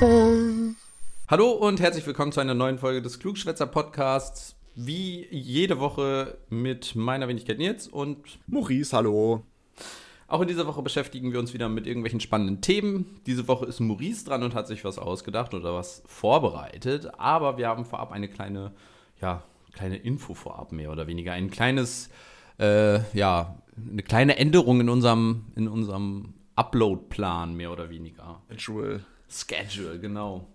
Klugscheißer. Hallo und herzlich willkommen zu einer neuen Folge des Klugschwätzer Podcasts. Wie jede Woche mit meiner Wenigkeit Nils und Maurice, hallo. Auch in dieser Woche beschäftigen wir uns wieder mit irgendwelchen spannenden Themen. Diese Woche ist Maurice dran und hat sich was ausgedacht oder was vorbereitet. Aber wir haben vorab eine kleine, ja, kleine Info vorab mehr oder weniger. Ein kleines, äh, ja, eine kleine Änderung in unserem, in unserem Upload-Plan mehr oder weniger. Schedule. Schedule, genau.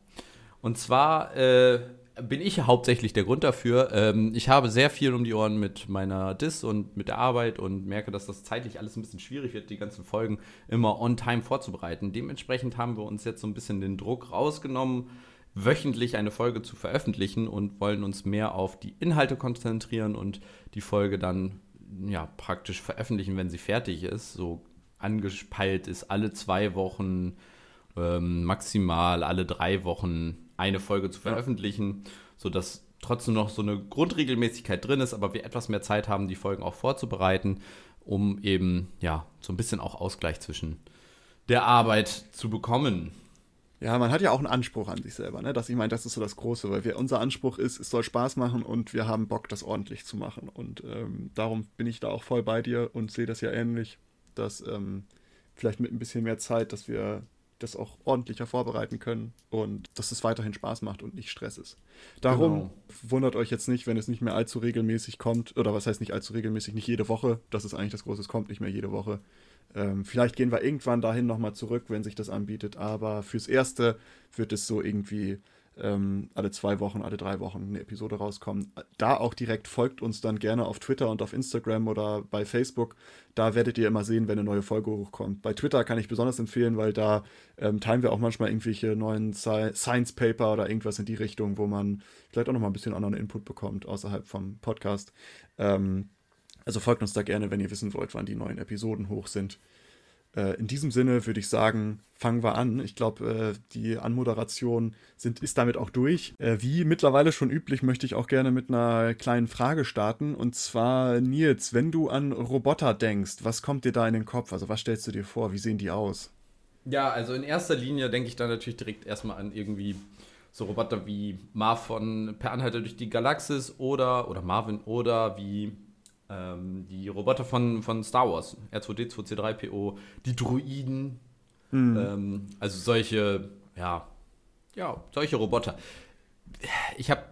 Und zwar äh, bin ich hauptsächlich der Grund dafür. Ähm, ich habe sehr viel um die Ohren mit meiner Dis und mit der Arbeit und merke, dass das zeitlich alles ein bisschen schwierig wird, die ganzen Folgen immer on time vorzubereiten. Dementsprechend haben wir uns jetzt so ein bisschen den Druck rausgenommen, wöchentlich eine Folge zu veröffentlichen und wollen uns mehr auf die Inhalte konzentrieren und die Folge dann ja praktisch veröffentlichen, wenn sie fertig ist. So angepeilt ist alle zwei Wochen, ähm, maximal alle drei Wochen eine Folge zu veröffentlichen, ja. sodass trotzdem noch so eine Grundregelmäßigkeit drin ist, aber wir etwas mehr Zeit haben, die Folgen auch vorzubereiten, um eben ja so ein bisschen auch Ausgleich zwischen der Arbeit zu bekommen. Ja, man hat ja auch einen Anspruch an sich selber, ne? Das, ich meine, das ist so das Große, weil wir, unser Anspruch ist, es soll Spaß machen und wir haben Bock, das ordentlich zu machen. Und ähm, darum bin ich da auch voll bei dir und sehe das ja ähnlich, dass ähm, vielleicht mit ein bisschen mehr Zeit, dass wir das auch ordentlicher vorbereiten können und dass es weiterhin Spaß macht und nicht Stress ist. Darum genau. wundert euch jetzt nicht, wenn es nicht mehr allzu regelmäßig kommt, oder was heißt nicht allzu regelmäßig, nicht jede Woche. Das ist eigentlich das Große, es kommt nicht mehr jede Woche. Ähm, vielleicht gehen wir irgendwann dahin nochmal zurück, wenn sich das anbietet, aber fürs Erste wird es so irgendwie ähm, alle zwei Wochen, alle drei Wochen eine Episode rauskommen. Da auch direkt folgt uns dann gerne auf Twitter und auf Instagram oder bei Facebook. Da werdet ihr immer sehen, wenn eine neue Folge hochkommt. Bei Twitter kann ich besonders empfehlen, weil da ähm, teilen wir auch manchmal irgendwelche neuen Science Paper oder irgendwas in die Richtung, wo man vielleicht auch nochmal ein bisschen anderen Input bekommt außerhalb vom Podcast. Ähm, also folgt uns da gerne, wenn ihr wissen wollt, wann die neuen Episoden hoch sind. Äh, in diesem Sinne würde ich sagen, fangen wir an. Ich glaube, äh, die Anmoderation sind, ist damit auch durch. Äh, wie mittlerweile schon üblich, möchte ich auch gerne mit einer kleinen Frage starten. Und zwar, Nils, wenn du an Roboter denkst, was kommt dir da in den Kopf? Also was stellst du dir vor? Wie sehen die aus? Ja, also in erster Linie denke ich da natürlich direkt erstmal an irgendwie so Roboter wie Marv von Per Anhalter durch die Galaxis oder, oder Marvin oder wie ähm, die Roboter von, von Star Wars, R2D, 2C3PO, die Druiden, mhm. ähm, also solche, ja, ja, solche Roboter. Ich habe,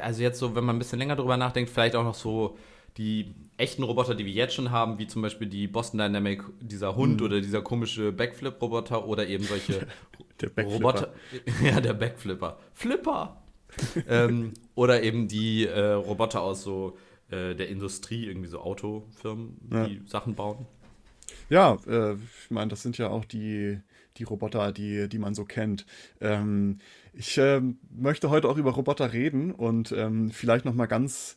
also jetzt so, wenn man ein bisschen länger drüber nachdenkt, vielleicht auch noch so die echten Roboter, die wir jetzt schon haben, wie zum Beispiel die Boston Dynamic, dieser Hund mhm. oder dieser komische Backflip-Roboter oder eben solche Roboter. Ja, der Backflipper. Flipper! ähm, oder eben die äh, Roboter aus so äh, der Industrie, irgendwie so Autofirmen, ja. die Sachen bauen. Ja, äh, ich meine, das sind ja auch die, die Roboter, die, die man so kennt. Ähm, ich äh, möchte heute auch über Roboter reden und ähm, vielleicht noch mal ganz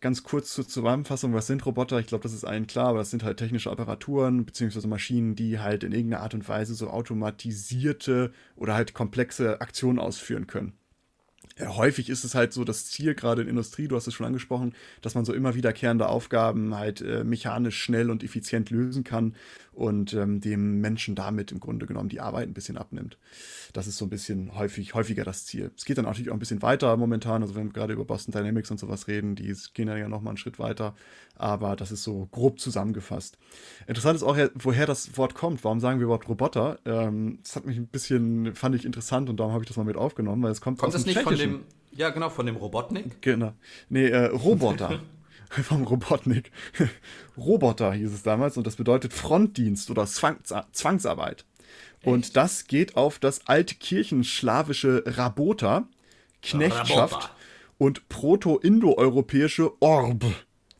ganz kurz zur Zusammenfassung, was sind Roboter? Ich glaube, das ist allen klar, aber das sind halt technische Apparaturen beziehungsweise Maschinen, die halt in irgendeiner Art und Weise so automatisierte oder halt komplexe Aktionen ausführen können häufig ist es halt so das Ziel, gerade in Industrie, du hast es schon angesprochen, dass man so immer wiederkehrende Aufgaben halt äh, mechanisch schnell und effizient lösen kann und ähm, dem Menschen damit im Grunde genommen die Arbeit ein bisschen abnimmt. Das ist so ein bisschen häufig, häufiger das Ziel. Es geht dann natürlich auch ein bisschen weiter momentan, also wenn wir gerade über Boston Dynamics und sowas reden, die gehen dann ja nochmal einen Schritt weiter, aber das ist so grob zusammengefasst. Interessant ist auch, woher das Wort kommt. Warum sagen wir überhaupt Roboter? Ähm, das hat mich ein bisschen, fand ich interessant und darum habe ich das mal mit aufgenommen, weil es kommt, kommt aus dem nicht von dem, ja genau, von dem Robotnik? Genau. Nee, äh, Roboter. vom Robotnik. Roboter hieß es damals und das bedeutet Frontdienst oder Zwangsarbeit. Und das geht auf das altkirchenslawische Rabota, Knechtschaft Rabota. und proto-indoeuropäische Orb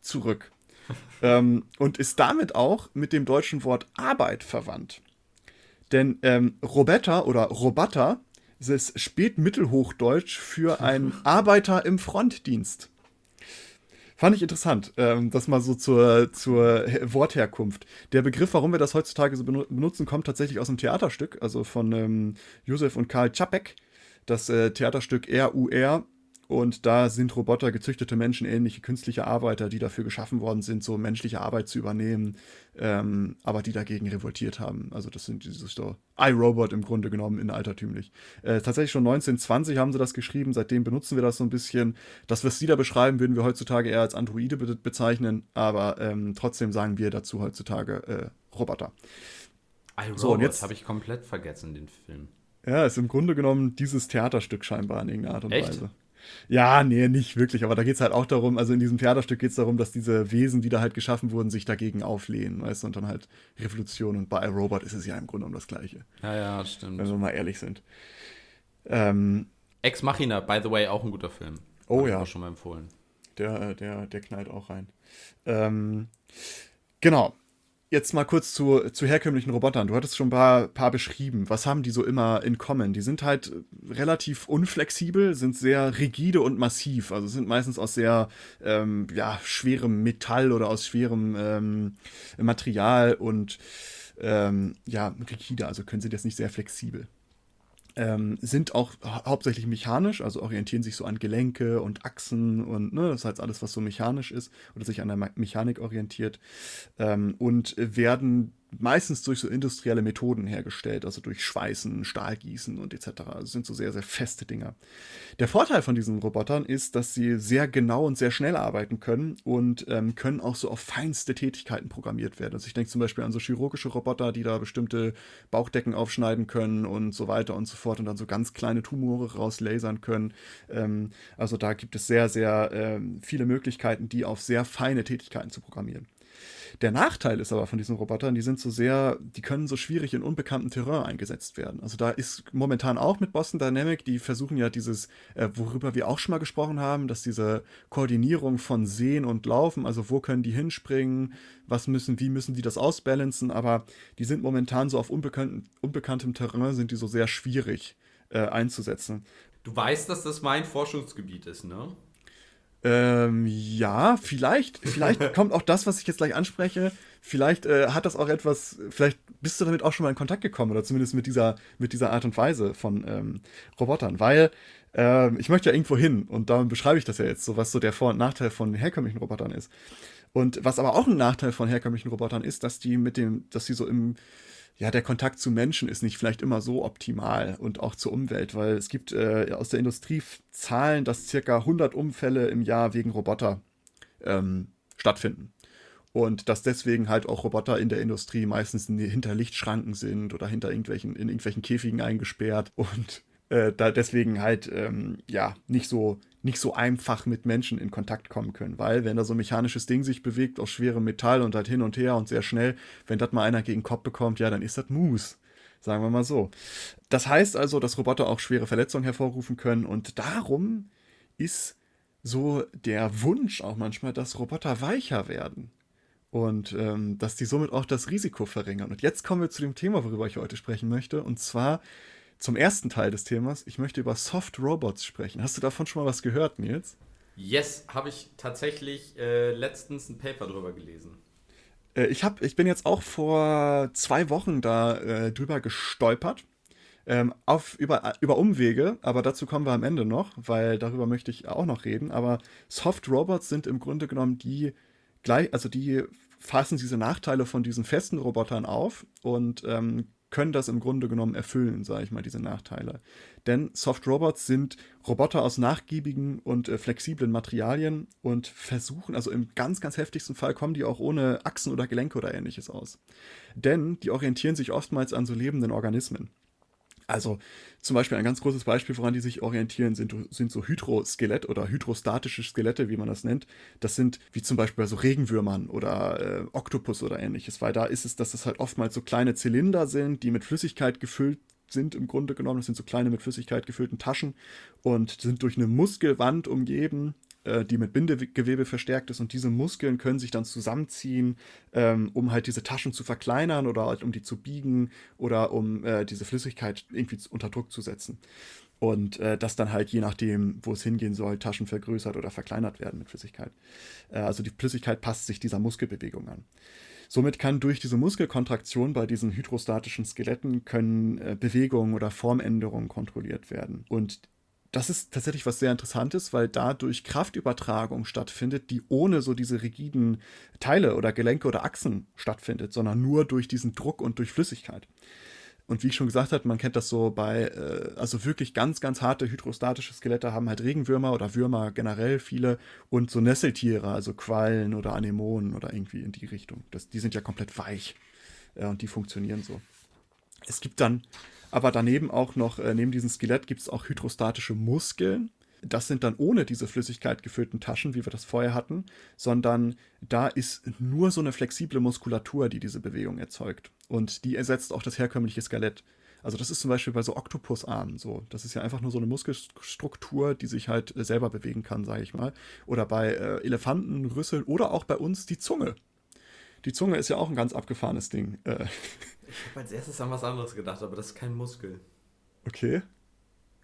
zurück. ähm, und ist damit auch mit dem deutschen Wort Arbeit verwandt. Denn ähm, Robetta oder Robata ist Spätmittelhochdeutsch für einen Arbeiter im Frontdienst. Fand ich interessant, ähm, das mal so zur, zur Wortherkunft. Der Begriff, warum wir das heutzutage so benutzen, kommt tatsächlich aus einem Theaterstück, also von ähm, Josef und Karl Czapek. Das äh, Theaterstück RUR Und da sind Roboter gezüchtete Menschen, ähnliche künstliche Arbeiter, die dafür geschaffen worden sind, so menschliche Arbeit zu übernehmen, ähm, aber die dagegen revoltiert haben. Also das sind diese so iRobot im Grunde genommen in altertümlich. Äh, tatsächlich schon 1920 haben sie das geschrieben, seitdem benutzen wir das so ein bisschen. Das, was sie da beschreiben, würden wir heutzutage eher als Androide be bezeichnen, aber ähm, trotzdem sagen wir dazu heutzutage äh, Roboter. iRobot so, jetzt habe ich komplett vergessen, den Film. Ja, ist im Grunde genommen dieses Theaterstück scheinbar in irgendeiner Art und Echt? Weise. Ja, nee, nicht wirklich. Aber da geht es halt auch darum, also in diesem Theaterstück geht es darum, dass diese Wesen, die da halt geschaffen wurden, sich dagegen auflehnen, weißt du, und dann halt Revolution. Und bei iRobot ist es ja im Grunde um das Gleiche. Ja, ja, stimmt. Wenn wir mal ehrlich sind. Ähm, Ex Machina, by the way, auch ein guter Film. Oh Hab ja. Ich schon mal empfohlen. Der, äh, der, der knallt auch rein. Ähm, genau jetzt mal kurz zu, zu herkömmlichen Robotern. Du hattest schon ein paar, paar beschrieben. Was haben die so immer in common? Die sind halt relativ unflexibel, sind sehr rigide und massiv. Also sind meistens aus sehr ähm, ja, schwerem Metall oder aus schwerem ähm, Material und ähm, ja, rigide. Also können sie das nicht sehr flexibel ähm, sind auch hauptsächlich mechanisch, also orientieren sich so an Gelenke und Achsen und ne, das ist halt alles, was so mechanisch ist oder sich an der Mechanik orientiert ähm, und werden meistens durch so industrielle Methoden hergestellt, also durch Schweißen, Stahlgießen und etc. Also sind so sehr, sehr feste Dinger. Der Vorteil von diesen Robotern ist, dass sie sehr genau und sehr schnell arbeiten können und ähm, können auch so auf feinste Tätigkeiten programmiert werden. Also ich denke zum Beispiel an so chirurgische Roboter, die da bestimmte Bauchdecken aufschneiden können und so weiter und so fort und dann so ganz kleine Tumore rauslasern können. Ähm, also da gibt es sehr, sehr ähm, viele Möglichkeiten, die auf sehr feine Tätigkeiten zu programmieren. Der Nachteil ist aber von diesen Robotern, die sind so sehr, die können so schwierig in unbekanntem Terrain eingesetzt werden. Also da ist momentan auch mit Boston Dynamic, die versuchen ja dieses, äh, worüber wir auch schon mal gesprochen haben, dass diese Koordinierung von Sehen und Laufen, also wo können die hinspringen, was müssen, wie müssen die das ausbalancen, aber die sind momentan so auf unbekanntem, unbekanntem Terrain, sind die so sehr schwierig äh, einzusetzen. Du weißt, dass das mein Forschungsgebiet ist, ne? Ähm, ja, vielleicht, vielleicht kommt auch das, was ich jetzt gleich anspreche. Vielleicht äh, hat das auch etwas, vielleicht bist du damit auch schon mal in Kontakt gekommen oder zumindest mit dieser, mit dieser Art und Weise von ähm, Robotern, weil ähm, ich möchte ja irgendwo hin und darum beschreibe ich das ja jetzt, so was so der Vor- und Nachteil von herkömmlichen Robotern ist. Und was aber auch ein Nachteil von herkömmlichen Robotern ist, dass die mit dem, dass sie so im ja, der Kontakt zu Menschen ist nicht vielleicht immer so optimal und auch zur Umwelt, weil es gibt äh, aus der Industrie Zahlen, dass circa 100 Unfälle im Jahr wegen Roboter ähm, stattfinden. Und dass deswegen halt auch Roboter in der Industrie meistens hinter Lichtschranken sind oder hinter irgendwelchen, in irgendwelchen Käfigen eingesperrt und äh, da deswegen halt ähm, ja nicht so nicht so einfach mit Menschen in Kontakt kommen können, weil wenn da so ein mechanisches Ding sich bewegt aus schwerem Metall und halt hin und her und sehr schnell, wenn das mal einer gegen den Kopf bekommt, ja, dann ist das Mus. Sagen wir mal so. Das heißt also, dass Roboter auch schwere Verletzungen hervorrufen können und darum ist so der Wunsch auch manchmal, dass Roboter weicher werden und ähm, dass die somit auch das Risiko verringern. Und jetzt kommen wir zu dem Thema, worüber ich heute sprechen möchte, und zwar zum ersten Teil des Themas. Ich möchte über Soft Robots sprechen. Hast du davon schon mal was gehört, Nils? Yes, habe ich tatsächlich äh, letztens ein Paper drüber gelesen. Äh, ich, hab, ich bin jetzt auch vor zwei Wochen da äh, drüber gestolpert. Ähm, auf, über, über Umwege, aber dazu kommen wir am Ende noch, weil darüber möchte ich auch noch reden. Aber Soft Robots sind im Grunde genommen die gleich, also die fassen diese Nachteile von diesen festen Robotern auf und ähm, können das im Grunde genommen erfüllen, sage ich mal, diese Nachteile. Denn Soft Robots sind Roboter aus nachgiebigen und äh, flexiblen Materialien und versuchen, also im ganz, ganz heftigsten Fall kommen die auch ohne Achsen oder Gelenke oder ähnliches aus. Denn die orientieren sich oftmals an so lebenden Organismen. Also zum Beispiel ein ganz großes Beispiel, woran die sich orientieren, sind, sind so Hydroskelett oder hydrostatische Skelette, wie man das nennt. Das sind wie zum Beispiel bei so Regenwürmern oder äh, Oktopus oder ähnliches, weil da ist es, dass es halt oftmals so kleine Zylinder sind, die mit Flüssigkeit gefüllt sind im Grunde genommen. Das sind so kleine mit Flüssigkeit gefüllten Taschen und sind durch eine Muskelwand umgeben, äh, die mit Bindegewebe verstärkt ist und diese Muskeln können sich dann zusammenziehen, ähm, um halt diese Taschen zu verkleinern oder halt um die zu biegen oder um äh, diese Flüssigkeit irgendwie unter Druck zu setzen. Und äh, das dann halt je nachdem, wo es hingehen soll, Taschen vergrößert oder verkleinert werden mit Flüssigkeit. Äh, also die Flüssigkeit passt sich dieser Muskelbewegung an. Somit kann durch diese Muskelkontraktion bei diesen hydrostatischen Skeletten können äh, Bewegungen oder Formänderungen kontrolliert werden. Und das ist tatsächlich was sehr Interessantes, weil dadurch Kraftübertragung stattfindet, die ohne so diese rigiden Teile oder Gelenke oder Achsen stattfindet, sondern nur durch diesen Druck und durch Flüssigkeit. Und wie ich schon gesagt habe, man kennt das so bei, äh, also wirklich ganz, ganz harte hydrostatische Skelette haben halt Regenwürmer oder Würmer generell viele und so Nesseltiere, also Quallen oder Anemonen oder irgendwie in die Richtung. Das, die sind ja komplett weich äh, und die funktionieren so. Es gibt dann aber daneben auch noch, äh, neben diesem Skelett gibt es auch hydrostatische Muskeln. Das sind dann ohne diese Flüssigkeit gefüllten Taschen, wie wir das vorher hatten, sondern da ist nur so eine flexible Muskulatur, die diese Bewegung erzeugt. Und die ersetzt auch das herkömmliche Skelett. Also das ist zum Beispiel bei so Oktopusarmen so. Das ist ja einfach nur so eine Muskelstruktur, die sich halt äh, selber bewegen kann, sage ich mal. Oder bei äh, Elefanten, Rüsseln oder auch bei uns die Zunge. Die Zunge ist ja auch ein ganz abgefahrenes Ding. Äh. Ich habe als erstes an was anderes gedacht, aber das ist kein Muskel. Okay.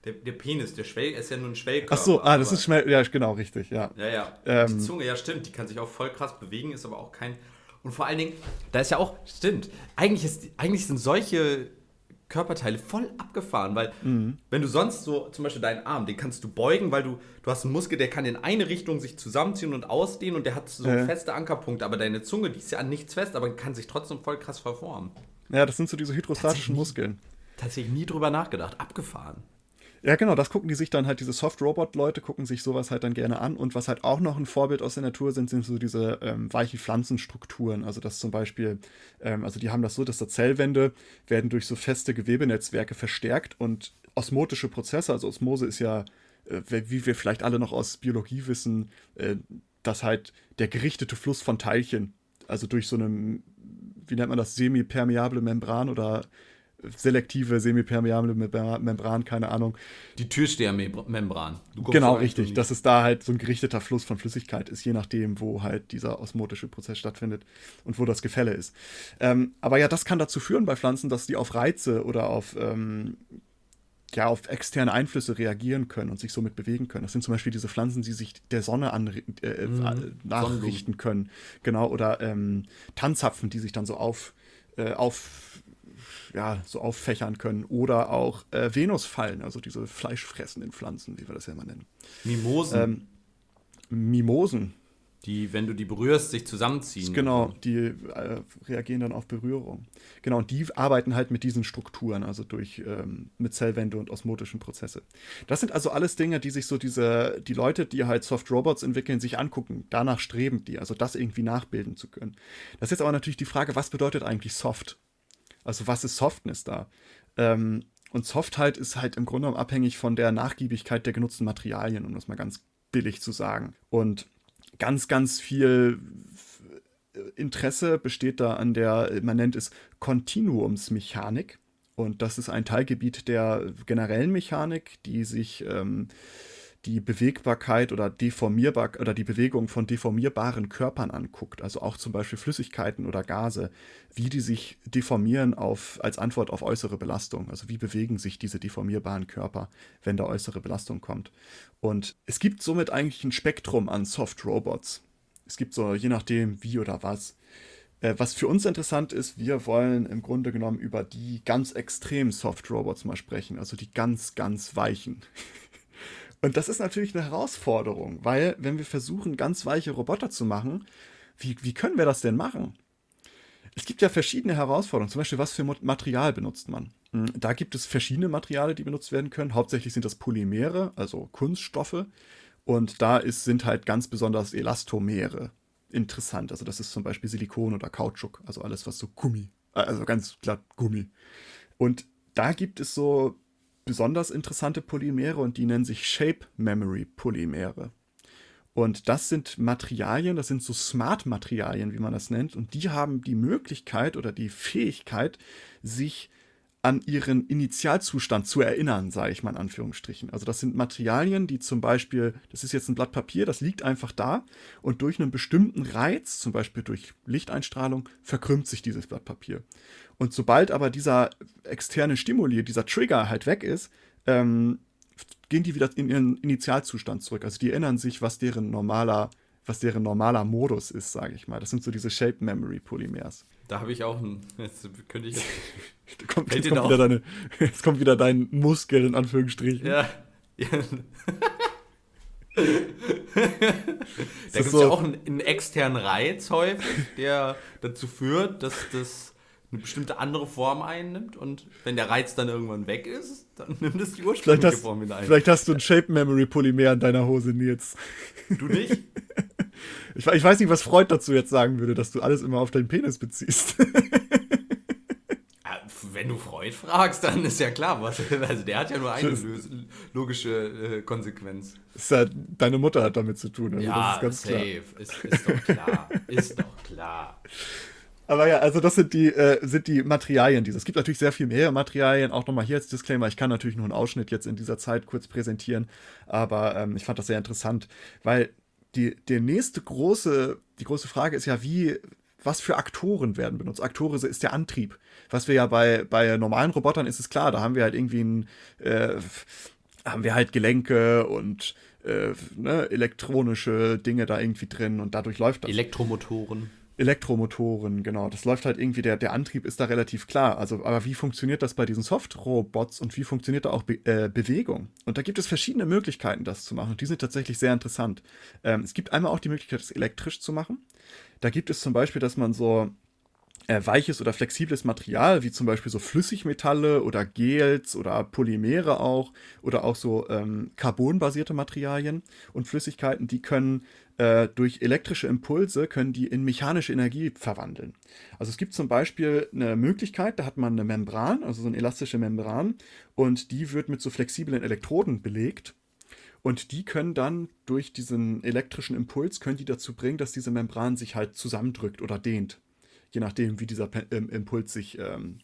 Der, der Penis, der Schwell ist ja nur ein Schwellkörper. Ach so, ah, das ist Schwell, ja, genau, richtig, ja. Ja, ja. Ähm, die Zunge, ja, stimmt, die kann sich auch voll krass bewegen, ist aber auch kein. Und vor allen Dingen, da ist ja auch, stimmt, eigentlich, ist, eigentlich sind solche Körperteile voll abgefahren, weil mhm. wenn du sonst so, zum Beispiel deinen Arm, den kannst du beugen, weil du, du hast einen Muskel, der kann in eine Richtung sich zusammenziehen und ausdehnen und der hat so äh. feste Ankerpunkte, aber deine Zunge, die ist ja an nichts fest, aber kann sich trotzdem voll krass verformen. Ja, das sind so diese hydrostatischen Muskeln. Tatsächlich nie drüber nachgedacht, abgefahren. Ja, genau, das gucken die sich dann halt, diese Soft-Robot-Leute gucken sich sowas halt dann gerne an. Und was halt auch noch ein Vorbild aus der Natur sind, sind so diese ähm, weichen Pflanzenstrukturen. Also das zum Beispiel, ähm, also die haben das so, dass da Zellwände werden durch so feste Gewebenetzwerke verstärkt und osmotische Prozesse, also Osmose ist ja, äh, wie wir vielleicht alle noch aus Biologie wissen, äh, dass halt der gerichtete Fluss von Teilchen, also durch so eine, wie nennt man das, semipermeable Membran oder selektive, semipermeable Membran, keine Ahnung. Die Türstehermembran. Genau, richtig. Dass es da halt so ein gerichteter Fluss von Flüssigkeit ist, je nachdem, wo halt dieser osmotische Prozess stattfindet und wo das Gefälle ist. Ähm, aber ja, das kann dazu führen bei Pflanzen, dass die auf Reize oder auf, ähm, ja, auf externe Einflüsse reagieren können und sich somit bewegen können. Das sind zum Beispiel diese Pflanzen, die sich der Sonne an, äh, mhm. nachrichten können. Genau, oder ähm, Tanzapfen, die sich dann so auf, äh, auf ja, so auffächern können. Oder auch äh, Venusfallen, also diese fleischfressenden Pflanzen, wie wir das ja immer nennen. Mimosen. Ähm, Mimosen. Die, wenn du die berührst, sich zusammenziehen. Genau, die äh, reagieren dann auf Berührung. Genau, und die arbeiten halt mit diesen Strukturen, also durch ähm, mit Zellwände und osmotischen Prozesse. Das sind also alles Dinge, die sich so diese, die Leute, die halt Soft Robots entwickeln, sich angucken. Danach streben die, also das irgendwie nachbilden zu können. Das ist jetzt aber natürlich die Frage, was bedeutet eigentlich Soft? Also was ist Softness da? Ähm, und Softheit ist halt im Grunde genommen abhängig von der Nachgiebigkeit der genutzten Materialien, um das mal ganz billig zu sagen. Und ganz, ganz viel Interesse besteht da an der, man nennt es Kontinuumsmechanik. Und das ist ein Teilgebiet der generellen Mechanik, die sich ähm, die Bewegbarkeit oder deformierbar oder die Bewegung von deformierbaren Körpern anguckt, also auch zum Beispiel Flüssigkeiten oder Gase, wie die sich deformieren auf, als Antwort auf äußere Belastung. Also wie bewegen sich diese deformierbaren Körper, wenn da äußere Belastung kommt. Und es gibt somit eigentlich ein Spektrum an Soft Robots. Es gibt so, je nachdem, wie oder was. Äh, was für uns interessant ist, wir wollen im Grunde genommen über die ganz extrem Soft Robots mal sprechen, also die ganz, ganz weichen. Und das ist natürlich eine Herausforderung, weil wenn wir versuchen, ganz weiche Roboter zu machen, wie, wie können wir das denn machen? Es gibt ja verschiedene Herausforderungen. Zum Beispiel, was für Material benutzt man? Hm, da gibt es verschiedene Materialien, die benutzt werden können. Hauptsächlich sind das Polymere, also Kunststoffe. Und da ist, sind halt ganz besonders Elastomere interessant. Also das ist zum Beispiel Silikon oder Kautschuk, also alles, was so Gummi, äh, also ganz glatt Gummi. Und da gibt es so besonders interessante Polymere und die nennen sich Shape Memory Polymere. Und das sind Materialien, das sind so Smart-Materialien, wie man das nennt, und die haben die Möglichkeit oder die Fähigkeit, sich an ihren Initialzustand zu erinnern, sage ich mal in Anführungsstrichen. Also das sind Materialien, die zum Beispiel, das ist jetzt ein Blatt Papier, das liegt einfach da und durch einen bestimmten Reiz, zum Beispiel durch Lichteinstrahlung, verkrümmt sich dieses Blatt Papier. Und sobald aber dieser externe Stimuli, dieser Trigger halt weg ist, ähm, gehen die wieder in ihren Initialzustand zurück. Also die erinnern sich, was deren normaler, was deren normaler Modus ist, sage ich mal. Das sind so diese Shape Memory Polymers. Da habe ich auch einen. Jetzt könnte ich. kommt, jetzt, kommt wieder deine, jetzt kommt wieder dein Muskel in Anführungsstrichen. Ja. da gibt es so ja auch einen, einen, externen Reiz häufig, der dazu führt, dass das eine bestimmte andere Form einnimmt und wenn der Reiz dann irgendwann weg ist, dann nimmt es die ursprüngliche hast, Form wieder ein. Vielleicht hast du ein Shape-Memory-Polymer in deiner Hose, Nils. Du nicht? Ich, ich, weiß nicht, was Freud dazu jetzt sagen würde, dass du alles immer auf deinen Penis beziehst. wenn du Freud fragst, dann ist ja klar, was, also der hat ja nur eine logische äh, Konsequenz. Ja, deine Mutter hat damit zu tun. Also ja, ist safe. Ist, ist doch klar. ist doch klar. Aber ja, also das sind die, äh, sind die Materialien dieses. Es gibt natürlich sehr viel mehr Materialien, auch nochmal hier als Disclaimer. Ich kann natürlich nur einen Ausschnitt jetzt in dieser Zeit kurz präsentieren, aber ähm, ich fand das sehr interessant, weil die, der nächste große, die große Frage ist ja, wie, was für Aktoren werden benutzt. Aktore ist der Antrieb. Was wir ja bei, bei normalen Robotern ist es klar, da haben wir halt irgendwie ein, äh, haben wir halt Gelenke und äh, ne, elektronische Dinge da irgendwie drin und dadurch läuft das. Elektromotoren. Elektromotoren, genau. Das läuft halt irgendwie, der, der Antrieb ist da relativ klar. Also, aber wie funktioniert das bei diesen Soft-Robots und wie funktioniert da auch Be äh, Bewegung? Und da gibt es verschiedene Möglichkeiten, das zu machen. Und die sind tatsächlich sehr interessant. Ähm, es gibt einmal auch die Möglichkeit, es elektrisch zu machen. Da gibt es zum Beispiel, dass man so äh, weiches oder flexibles Material, wie zum Beispiel so Flüssigmetalle oder Gels oder Polymere auch, oder auch so ähm, carbonbasierte Materialien und Flüssigkeiten, die können äh, durch elektrische Impulse können die in mechanische Energie verwandeln. Also es gibt zum Beispiel eine Möglichkeit, da hat man eine Membran, also so eine elastische Membran, und die wird mit so flexiblen Elektroden belegt. Und die können dann durch diesen elektrischen Impuls, können die dazu bringen, dass diese Membran sich halt zusammendrückt oder dehnt. Je nachdem, wie dieser Impuls sich ähm,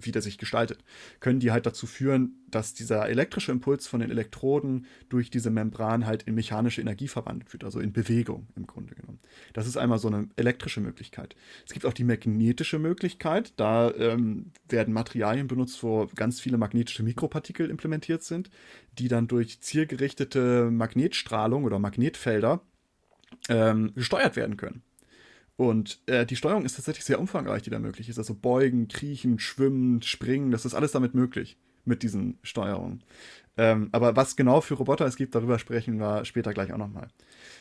wie der sich gestaltet, können die halt dazu führen, dass dieser elektrische Impuls von den Elektroden durch diese Membran halt in mechanische Energie verwandelt wird, also in Bewegung im Grunde genommen. Das ist einmal so eine elektrische Möglichkeit. Es gibt auch die magnetische Möglichkeit, da ähm, werden Materialien benutzt, wo ganz viele magnetische Mikropartikel implementiert sind, die dann durch zielgerichtete Magnetstrahlung oder Magnetfelder ähm, gesteuert werden können. Und äh, die Steuerung ist tatsächlich sehr umfangreich, die da möglich ist. Also beugen, kriechen, schwimmen, springen, das ist alles damit möglich mit diesen Steuerungen. Ähm, aber was genau für Roboter es gibt, darüber sprechen wir später gleich auch nochmal.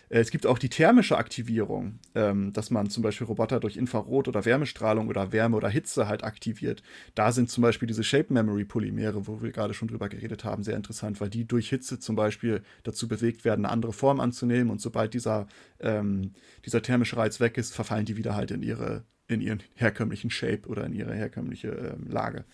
Äh, es gibt auch die thermische Aktivierung, ähm, dass man zum Beispiel Roboter durch Infrarot- oder Wärmestrahlung oder Wärme oder Hitze halt aktiviert. Da sind zum Beispiel diese Shape Memory Polymere, wo wir gerade schon drüber geredet haben, sehr interessant, weil die durch Hitze zum Beispiel dazu bewegt werden, eine andere Form anzunehmen und sobald dieser, ähm, dieser thermische Reiz weg ist, verfallen die wieder halt in ihre in ihren herkömmlichen Shape oder in ihre herkömmliche ähm, Lage.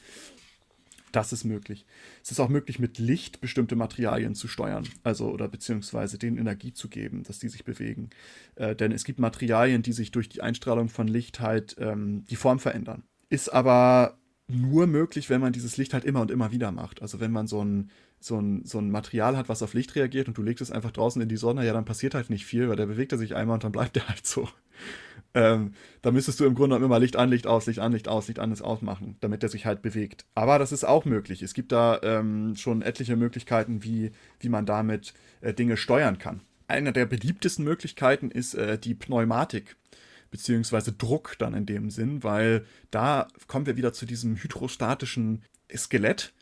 Das ist möglich. Es ist auch möglich, mit Licht bestimmte Materialien zu steuern, also oder beziehungsweise denen Energie zu geben, dass die sich bewegen. Äh, denn es gibt Materialien, die sich durch die Einstrahlung von Licht halt ähm, die Form verändern. Ist aber nur möglich, wenn man dieses Licht halt immer und immer wieder macht. Also wenn man so ein, so ein, so ein Material hat, was auf Licht reagiert und du legst es einfach draußen in die Sonne, ja, dann passiert halt nicht viel, weil der bewegt er sich einmal und dann bleibt er halt so. Ähm, da müsstest du im Grunde immer Licht an, Licht aus, Licht an, Licht aus, Licht an, Licht ausmachen, damit der sich halt bewegt. Aber das ist auch möglich. Es gibt da ähm, schon etliche Möglichkeiten, wie, wie man damit äh, Dinge steuern kann. Eine der beliebtesten Möglichkeiten ist äh, die Pneumatik beziehungsweise Druck dann in dem Sinn, weil da kommen wir wieder zu diesem hydrostatischen Skelett,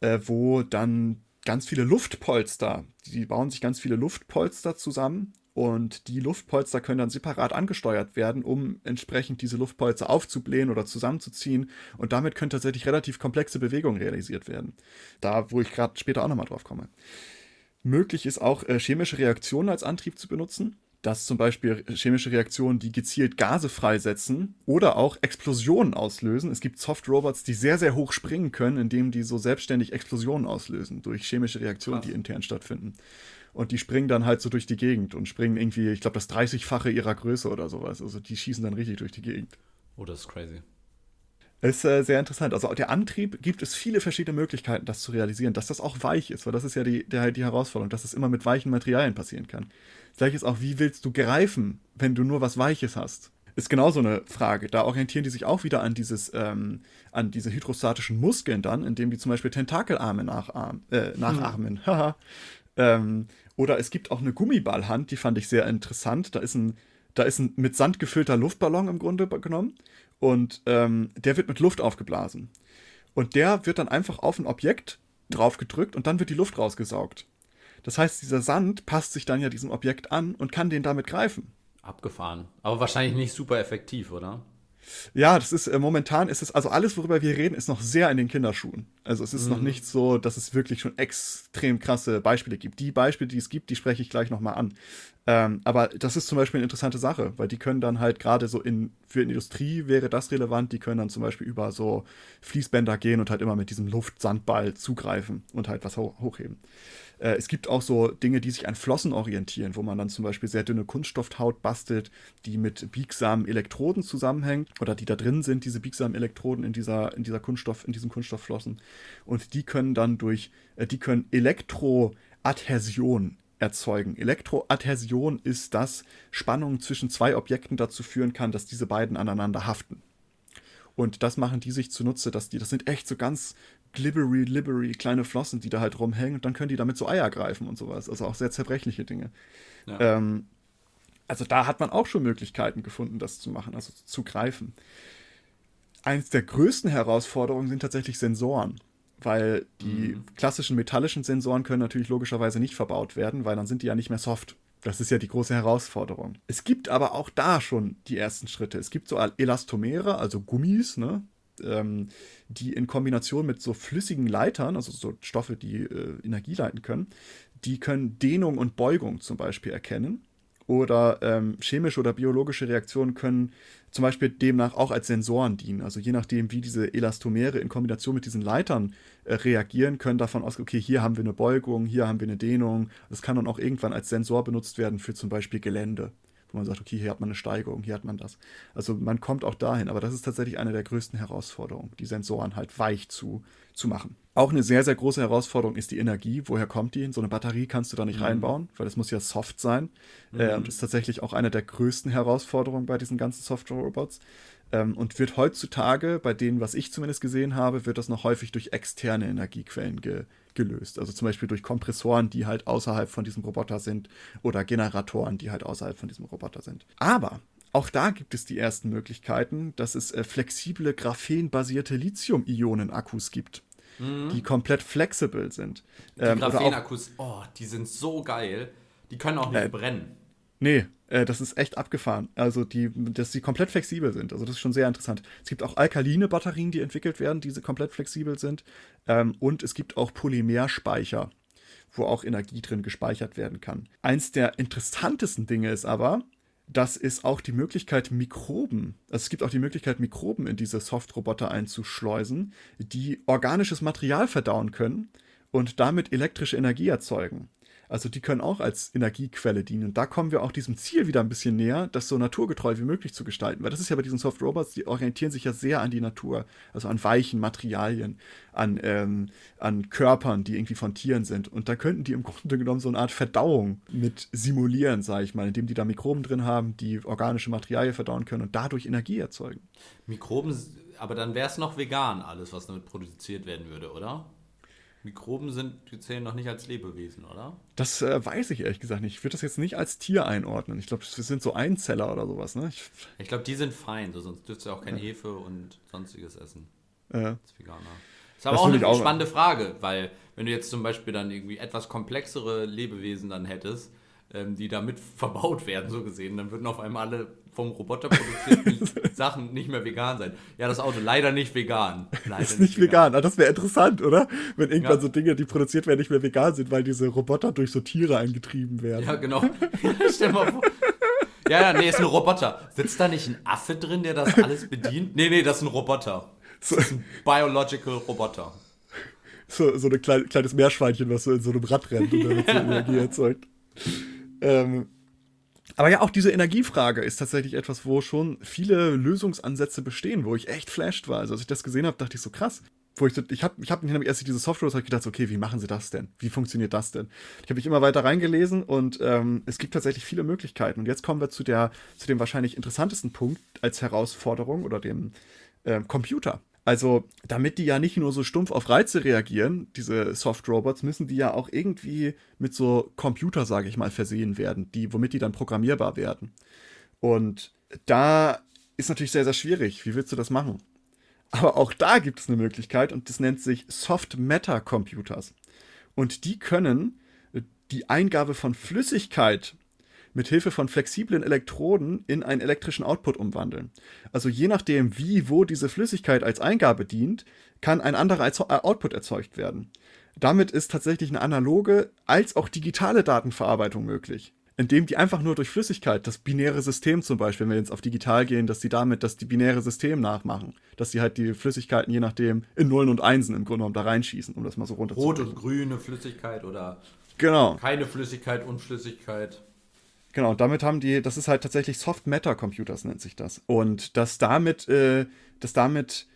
äh, wo dann ganz viele Luftpolster, die bauen sich ganz viele Luftpolster zusammen und die Luftpolster können dann separat angesteuert werden, um entsprechend diese Luftpolster aufzublähen oder zusammenzuziehen. Und damit können tatsächlich relativ komplexe Bewegungen realisiert werden. Da, wo ich gerade später auch nochmal drauf komme. Möglich ist auch äh, chemische Reaktionen als Antrieb zu benutzen. Das zum Beispiel chemische Reaktionen, die gezielt Gase freisetzen oder auch Explosionen auslösen. Es gibt Soft-Robots, die sehr, sehr hoch springen können, indem die so selbstständig Explosionen auslösen durch chemische Reaktionen, Krass. die intern stattfinden und die springen dann halt so durch die Gegend und springen irgendwie, ich glaube, das 30-fache ihrer Größe oder sowas. Also die schießen dann richtig durch die Gegend. Oh, das ist crazy. Ist äh, sehr interessant. Also der Antrieb gibt es viele verschiedene Möglichkeiten, das zu realisieren, dass das auch weich ist, weil das ist ja die, der, die Herausforderung, dass das immer mit weichen Materialien passieren kann. Gleich ist auch, wie willst du greifen, wenn du nur was Weiches hast? Ist genauso eine Frage. Da orientieren die sich auch wieder an dieses, ähm, an diese hydrostatischen Muskeln dann, indem die zum Beispiel Tentakelarme nachahmen, äh, nachahmen. Hm. ähm, oder es gibt auch eine Gummiballhand, die fand ich sehr interessant. Da ist ein, da ist ein mit Sand gefüllter Luftballon im Grunde genommen. Und ähm, der wird mit Luft aufgeblasen. Und der wird dann einfach auf ein Objekt drauf gedrückt und dann wird die Luft rausgesaugt. Das heißt, dieser Sand passt sich dann ja diesem Objekt an und kann den damit greifen. Abgefahren. Aber wahrscheinlich nicht super effektiv, oder? Ja, das ist äh, momentan ist es, also alles, worüber wir reden, ist noch sehr in den Kinderschuhen. Also es ist mhm. noch nicht so, dass es wirklich schon extrem krasse Beispiele gibt. Die Beispiele, die es gibt, die spreche ich gleich nochmal an. Ähm, aber das ist zum Beispiel eine interessante Sache, weil die können dann halt gerade so in, für die Industrie wäre das relevant, die können dann zum Beispiel über so Fließbänder gehen und halt immer mit diesem Luftsandball zugreifen und halt was ho hochheben. Äh, es gibt auch so Dinge, die sich an Flossen orientieren, wo man dann zum Beispiel sehr dünne Kunststoffhaut bastelt, die mit biegsamen Elektroden zusammenhängt oder die da drin sind, diese biegsamen Elektroden in dieser, in dieser Kunststoff, in diesen Kunststoffflossen. Und die können dann durch, äh, die können Elektroadhäsion erzeugen. Elektroadhäsion ist, dass Spannung zwischen zwei Objekten dazu führen kann, dass diese beiden aneinander haften. Und das machen die sich zunutze, dass die, das sind echt so ganz glibbery, libbery kleine Flossen, die da halt rumhängen und dann können die damit so Eier greifen und sowas. Also auch sehr zerbrechliche Dinge. Ja. Ähm, also da hat man auch schon Möglichkeiten gefunden, das zu machen, also zu greifen. Eins der größten Herausforderungen sind tatsächlich Sensoren, weil die mhm. klassischen metallischen Sensoren können natürlich logischerweise nicht verbaut werden, weil dann sind die ja nicht mehr soft. Das ist ja die große Herausforderung. Es gibt aber auch da schon die ersten Schritte. Es gibt so Elastomere, also Gummis, ne? Ähm, die in Kombination mit so flüssigen Leitern, also so Stoffe, die äh, Energie leiten können, die können Dehnung und Beugung zum Beispiel erkennen. Oder ähm, chemische oder biologische Reaktionen können zum Beispiel demnach auch als Sensoren dienen. Also je nachdem, wie diese Elastomere in Kombination mit diesen Leitern äh, reagieren, können davon ausgehen, okay, hier haben wir eine Beugung, hier haben wir eine Dehnung. Das kann dann auch irgendwann als Sensor benutzt werden für zum Beispiel Gelände wo man sagt, okay, hier hat man eine Steigerung, hier hat man das. Also man kommt auch dahin, aber das ist tatsächlich eine der größten Herausforderungen, die Sensoren halt weich zu, zu machen. Auch eine sehr, sehr große Herausforderung ist die Energie. Woher kommt die? So eine Batterie kannst du da nicht mhm. reinbauen, weil das muss ja soft sein. Mhm. Äh, und ist tatsächlich auch eine der größten Herausforderungen bei diesen ganzen Software-Robots. Ähm, und wird heutzutage, bei denen, was ich zumindest gesehen habe, wird das noch häufig durch externe Energiequellen ge gelöst. Also zum Beispiel durch Kompressoren, die halt außerhalb von diesem Roboter sind oder Generatoren, die halt außerhalb von diesem Roboter sind. Aber auch da gibt es die ersten Möglichkeiten, dass es äh, flexible graphenbasierte Lithium-Ionen-Akkus gibt. Mhm. Die komplett flexibel sind. Die ähm, Graphen-Akkus, oh, die sind so geil. Die können auch nicht äh, brennen. Nee, äh, das ist echt abgefahren. Also, die, dass sie komplett flexibel sind. Also, das ist schon sehr interessant. Es gibt auch alkaline Batterien, die entwickelt werden, die komplett flexibel sind. Ähm, und es gibt auch Polymerspeicher, wo auch Energie drin gespeichert werden kann. Eins der interessantesten Dinge ist aber, dass es auch die Möglichkeit, Mikroben, also es gibt auch die Möglichkeit, Mikroben in diese Softroboter einzuschleusen, die organisches Material verdauen können und damit elektrische Energie erzeugen. Also die können auch als Energiequelle dienen. Und da kommen wir auch diesem Ziel wieder ein bisschen näher, das so naturgetreu wie möglich zu gestalten. Weil das ist ja bei diesen Soft Robots, die orientieren sich ja sehr an die Natur, also an weichen Materialien, an, ähm, an Körpern, die irgendwie von Tieren sind. Und da könnten die im Grunde genommen so eine Art Verdauung mit simulieren, sage ich mal, indem die da Mikroben drin haben, die organische Materialien verdauen können und dadurch Energie erzeugen. Mikroben, aber dann wäre es noch vegan, alles, was damit produziert werden würde, oder? Mikroben sind, die zählen noch nicht als Lebewesen, oder? Das äh, weiß ich ehrlich gesagt nicht. Ich würde das jetzt nicht als Tier einordnen. Ich glaube, das sind so Einzeller oder sowas, ne? Ich, ich glaube, die sind fein, so, sonst dürftest du auch kein ja. Hefe und sonstiges essen. Ja. Als Veganer. Das ist aber das auch eine auch spannende Frage, weil wenn du jetzt zum Beispiel dann irgendwie etwas komplexere Lebewesen dann hättest, ähm, die damit verbaut werden, so gesehen, dann würden auf einmal alle vom Roboter produzierten Sachen nicht mehr vegan sein. Ja, das Auto leider nicht vegan. Leider ist nicht, vegan. vegan. Ah, das wäre interessant, oder? Wenn irgendwann ja. so Dinge, die produziert werden, nicht mehr vegan sind, weil diese Roboter durch so Tiere eingetrieben werden. Ja, genau. Stell mal vor. Ja, ja, nee, ist ein Roboter. Sitzt da nicht ein Affe drin, der das alles bedient? Nee, nee, das ist ein Roboter. Das ist ein Biological Roboter. So, so ein klein, kleines Meerschweinchen, was so in so einem Rad rennt und damit so Energie erzeugt. Ähm, aber ja, auch diese Energiefrage ist tatsächlich etwas, wo schon viele Lösungsansätze bestehen, wo ich echt flashed war. Also als ich das gesehen habe, dachte ich so krass. Wo ich, ich habe ich hab nämlich erst diese Software hab gedacht, okay, wie machen sie das denn? Wie funktioniert das denn? Ich habe mich immer weiter reingelesen und ähm, es gibt tatsächlich viele Möglichkeiten. Und jetzt kommen wir zu, der, zu dem wahrscheinlich interessantesten Punkt als Herausforderung oder dem äh, Computer. Also, damit die ja nicht nur so stumpf auf Reize reagieren, diese Soft-Robots, müssen die ja auch irgendwie mit so Computer, sage ich mal, versehen werden, die, womit die dann programmierbar werden. Und da ist natürlich sehr, sehr schwierig. Wie willst du das machen? Aber auch da gibt es eine Möglichkeit und das nennt sich Soft Matter Computers. Und die können die Eingabe von Flüssigkeit mit Hilfe von flexiblen Elektroden in einen elektrischen Output umwandeln. Also je nachdem, wie, wo diese Flüssigkeit als Eingabe dient, kann ein anderer äh, Output erzeugt werden. Damit ist tatsächlich eine analoge als auch digitale Datenverarbeitung möglich. Indem die einfach nur durch Flüssigkeit, das binäre System zum Beispiel, wenn wir jetzt auf digital gehen, dass die damit das die binäre System nachmachen. Dass sie halt die Flüssigkeiten je nachdem in Nullen und Einsen im Grunde genommen da reinschießen, um das mal so runter Rot und grüne Flüssigkeit oder genau. keine Flüssigkeit, Unflüssigkeit. Genau, damit haben die, das ist halt tatsächlich Soft Matter Computers nennt sich das. Und dass damit, äh, dass damit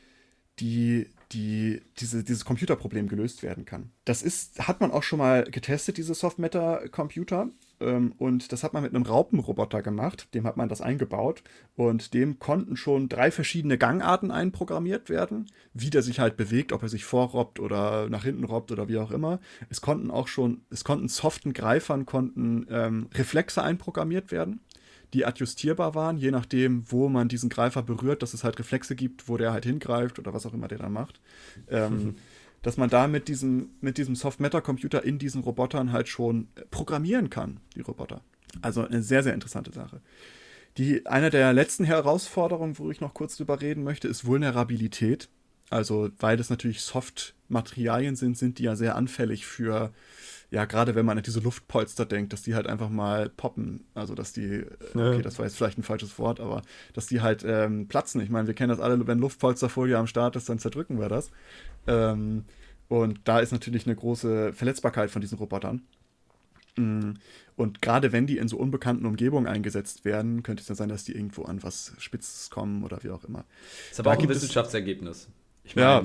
die, die, diese, dieses Computerproblem gelöst werden kann. Das ist, hat man auch schon mal getestet, diese Soft Matter Computer. Ähm, und das hat man mit einem Raupenroboter gemacht. Dem hat man das eingebaut. Und dem konnten schon drei verschiedene Gangarten einprogrammiert werden. Wie der sich halt bewegt, ob er sich vorrobbt oder nach hinten robbt oder wie auch immer. Es konnten auch schon, es konnten soften Greifern, konnten ähm, Reflexe einprogrammiert werden die adjustierbar waren, je nachdem, wo man diesen Greifer berührt, dass es halt Reflexe gibt, wo der halt hingreift oder was auch immer der dann macht. Ähm, dass man da mit diesem, mit diesem Soft-Matter-Computer in diesen Robotern halt schon programmieren kann, die Roboter. Also eine sehr, sehr interessante Sache. Die, eine der letzten Herausforderungen, wo ich noch kurz drüber reden möchte, ist Vulnerabilität. Also, weil das natürlich Soft-Materialien sind, sind die ja sehr anfällig für, ja, gerade wenn man an diese Luftpolster denkt, dass die halt einfach mal poppen. Also, dass die, okay, das war jetzt vielleicht ein falsches Wort, aber dass die halt ähm, platzen. Ich meine, wir kennen das alle, wenn Luftpolsterfolie am Start ist, dann zerdrücken wir das. Ähm, und da ist natürlich eine große Verletzbarkeit von diesen Robotern. Mm, und gerade wenn die in so unbekannten Umgebungen eingesetzt werden, könnte es ja sein, dass die irgendwo an was Spitzes kommen oder wie auch immer. Das ist aber da auch ein Wissenschaftsergebnis. Ich meine, ja,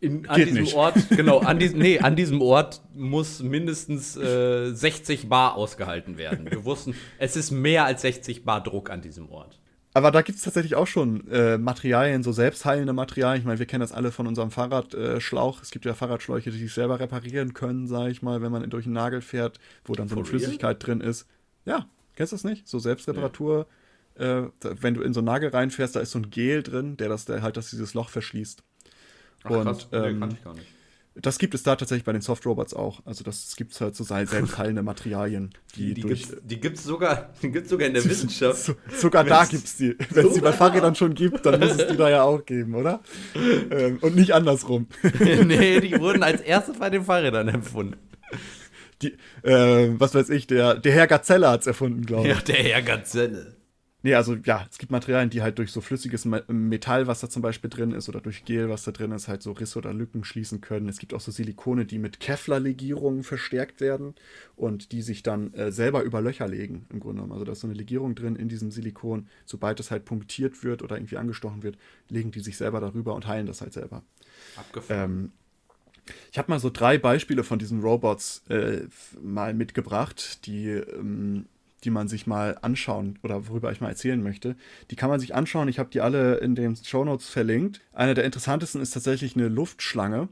in, an diesem nicht. Ort, genau, an diesem, nee, an diesem Ort muss mindestens äh, 60 Bar ausgehalten werden. Wir wussten, es ist mehr als 60 Bar Druck an diesem Ort. Aber da gibt es tatsächlich auch schon äh, Materialien, so selbstheilende Materialien. Ich meine, wir kennen das alle von unserem Fahrradschlauch. Äh, es gibt ja Fahrradschläuche, die sich selber reparieren können, sage ich mal, wenn man durch einen Nagel fährt, wo dann so eine Flüssigkeit drin ist. Ja, kennst du das nicht? So Selbstreparatur. Ja. Äh, wenn du in so einen Nagel reinfährst, da ist so ein Gel drin, der das der halt das dieses Loch verschließt. Ach, Und, krass. Nee, ähm, kann ich gar nicht. Das gibt es da tatsächlich bei den Soft-Robots auch. Also das gibt es halt so selbstheilende Materialien. Die, die, durch, gibt's, die gibt's sogar, die gibt's sogar in der Wissenschaft. So, sogar da gibt es die. Wenn es die bei Fahrrädern schon gibt, dann muss es die da ja auch geben, oder? Ähm, und nicht andersrum. nee, die wurden als erstes bei den Fahrrädern erfunden. Die, äh, was weiß ich, der, der Herr Gazelle hat es erfunden, glaube ich. Ja, der Herr Gazelle. Nee, also ja, es gibt Materialien, die halt durch so flüssiges Metall, was da zum Beispiel drin ist, oder durch Gel, was da drin ist, halt so Risse oder Lücken schließen können. Es gibt auch so Silikone, die mit Kevlar-Legierungen verstärkt werden und die sich dann äh, selber über Löcher legen, im Grunde genommen. Also da ist so eine Legierung drin in diesem Silikon. Sobald es halt punktiert wird oder irgendwie angestochen wird, legen die sich selber darüber und heilen das halt selber. Abgefahren. Ähm, ich habe mal so drei Beispiele von diesen Robots äh, mal mitgebracht, die ähm, die man sich mal anschauen oder worüber ich mal erzählen möchte. Die kann man sich anschauen. Ich habe die alle in den Show Notes verlinkt. Einer der interessantesten ist tatsächlich eine Luftschlange.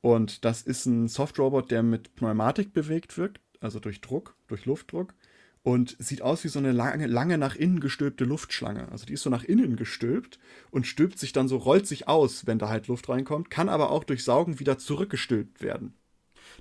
Und das ist ein Softrobot, der mit Pneumatik bewegt wird, also durch Druck, durch Luftdruck. Und sieht aus wie so eine lange, lange nach innen gestülpte Luftschlange. Also die ist so nach innen gestülpt und stülpt sich dann so, rollt sich aus, wenn da halt Luft reinkommt, kann aber auch durch Saugen wieder zurückgestülpt werden.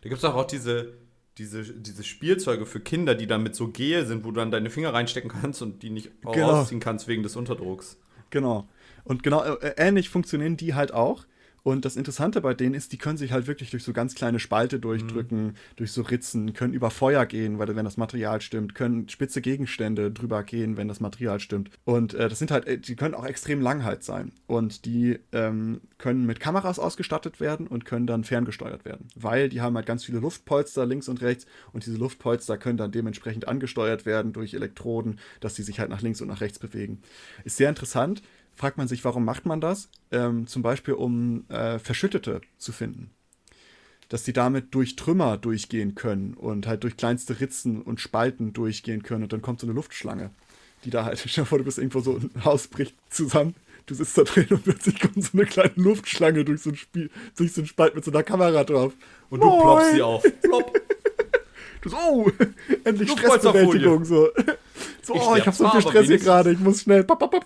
Da gibt es auch, auch diese, diese, diese Spielzeuge für Kinder, die dann mit so Gel sind, wo du dann deine Finger reinstecken kannst und die nicht genau. rausziehen kannst wegen des Unterdrucks. Genau. Und genau äh, ähnlich funktionieren die halt auch. Und das Interessante bei denen ist, die können sich halt wirklich durch so ganz kleine Spalte durchdrücken, mhm. durch so Ritzen, können über Feuer gehen, weil wenn das Material stimmt, können spitze Gegenstände drüber gehen, wenn das Material stimmt. Und äh, das sind halt, äh, die können auch extrem lang halt sein. Und die ähm, können mit Kameras ausgestattet werden und können dann ferngesteuert werden, weil die haben halt ganz viele Luftpolster links und rechts und diese Luftpolster können dann dementsprechend angesteuert werden durch Elektroden, dass sie sich halt nach links und nach rechts bewegen. Ist sehr interessant fragt man sich, warum macht man das? Ähm, zum Beispiel, um äh, Verschüttete zu finden. Dass die damit durch Trümmer durchgehen können und halt durch kleinste Ritzen und Spalten durchgehen können. Und dann kommt so eine Luftschlange, die da halt, stell dir vor, du bist irgendwo so, ein Haus bricht zusammen, du sitzt da drin und plötzlich kommt so eine kleine Luftschlange durch so ein, Spiel, durch so ein Spalt mit so einer Kamera drauf. Und du Moin. ploppst sie auf. Plopp. Du so, oh, endlich Stressbewältigung. So, so ich oh, ich hab so viel Stress hier gerade, ich muss schnell. Pop, pop, pop.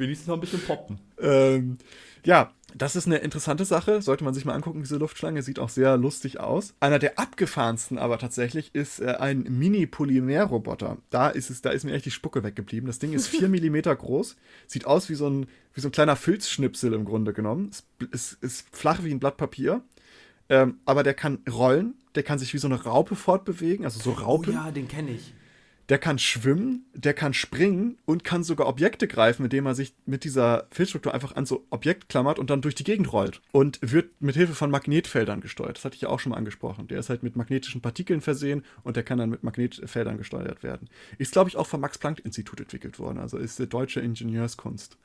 Wenigstens noch ein bisschen poppen. Ähm, ja, Das ist eine interessante Sache, sollte man sich mal angucken, diese Luftschlange, sieht auch sehr lustig aus. Einer der abgefahrensten aber tatsächlich ist äh, ein Mini-Polymer-Roboter. Da ist es, da ist mir echt die Spucke weggeblieben. Das Ding ist 4 mm groß, sieht aus wie so ein, wie so ein kleiner Filzschnipsel im Grunde genommen. Es ist, ist flach wie ein Blatt Papier. Ähm, aber der kann rollen, der kann sich wie so eine Raupe fortbewegen, also so Raupen. Oh ja, den kenne ich der kann schwimmen, der kann springen und kann sogar Objekte greifen, indem er sich mit dieser Filzstruktur einfach an so Objekt klammert und dann durch die Gegend rollt. Und wird mit Hilfe von Magnetfeldern gesteuert. Das hatte ich ja auch schon mal angesprochen. Der ist halt mit magnetischen Partikeln versehen und der kann dann mit Magnetfeldern gesteuert werden. Ist, glaube ich, auch vom Max-Planck-Institut entwickelt worden. Also ist deutsche Ingenieurskunst.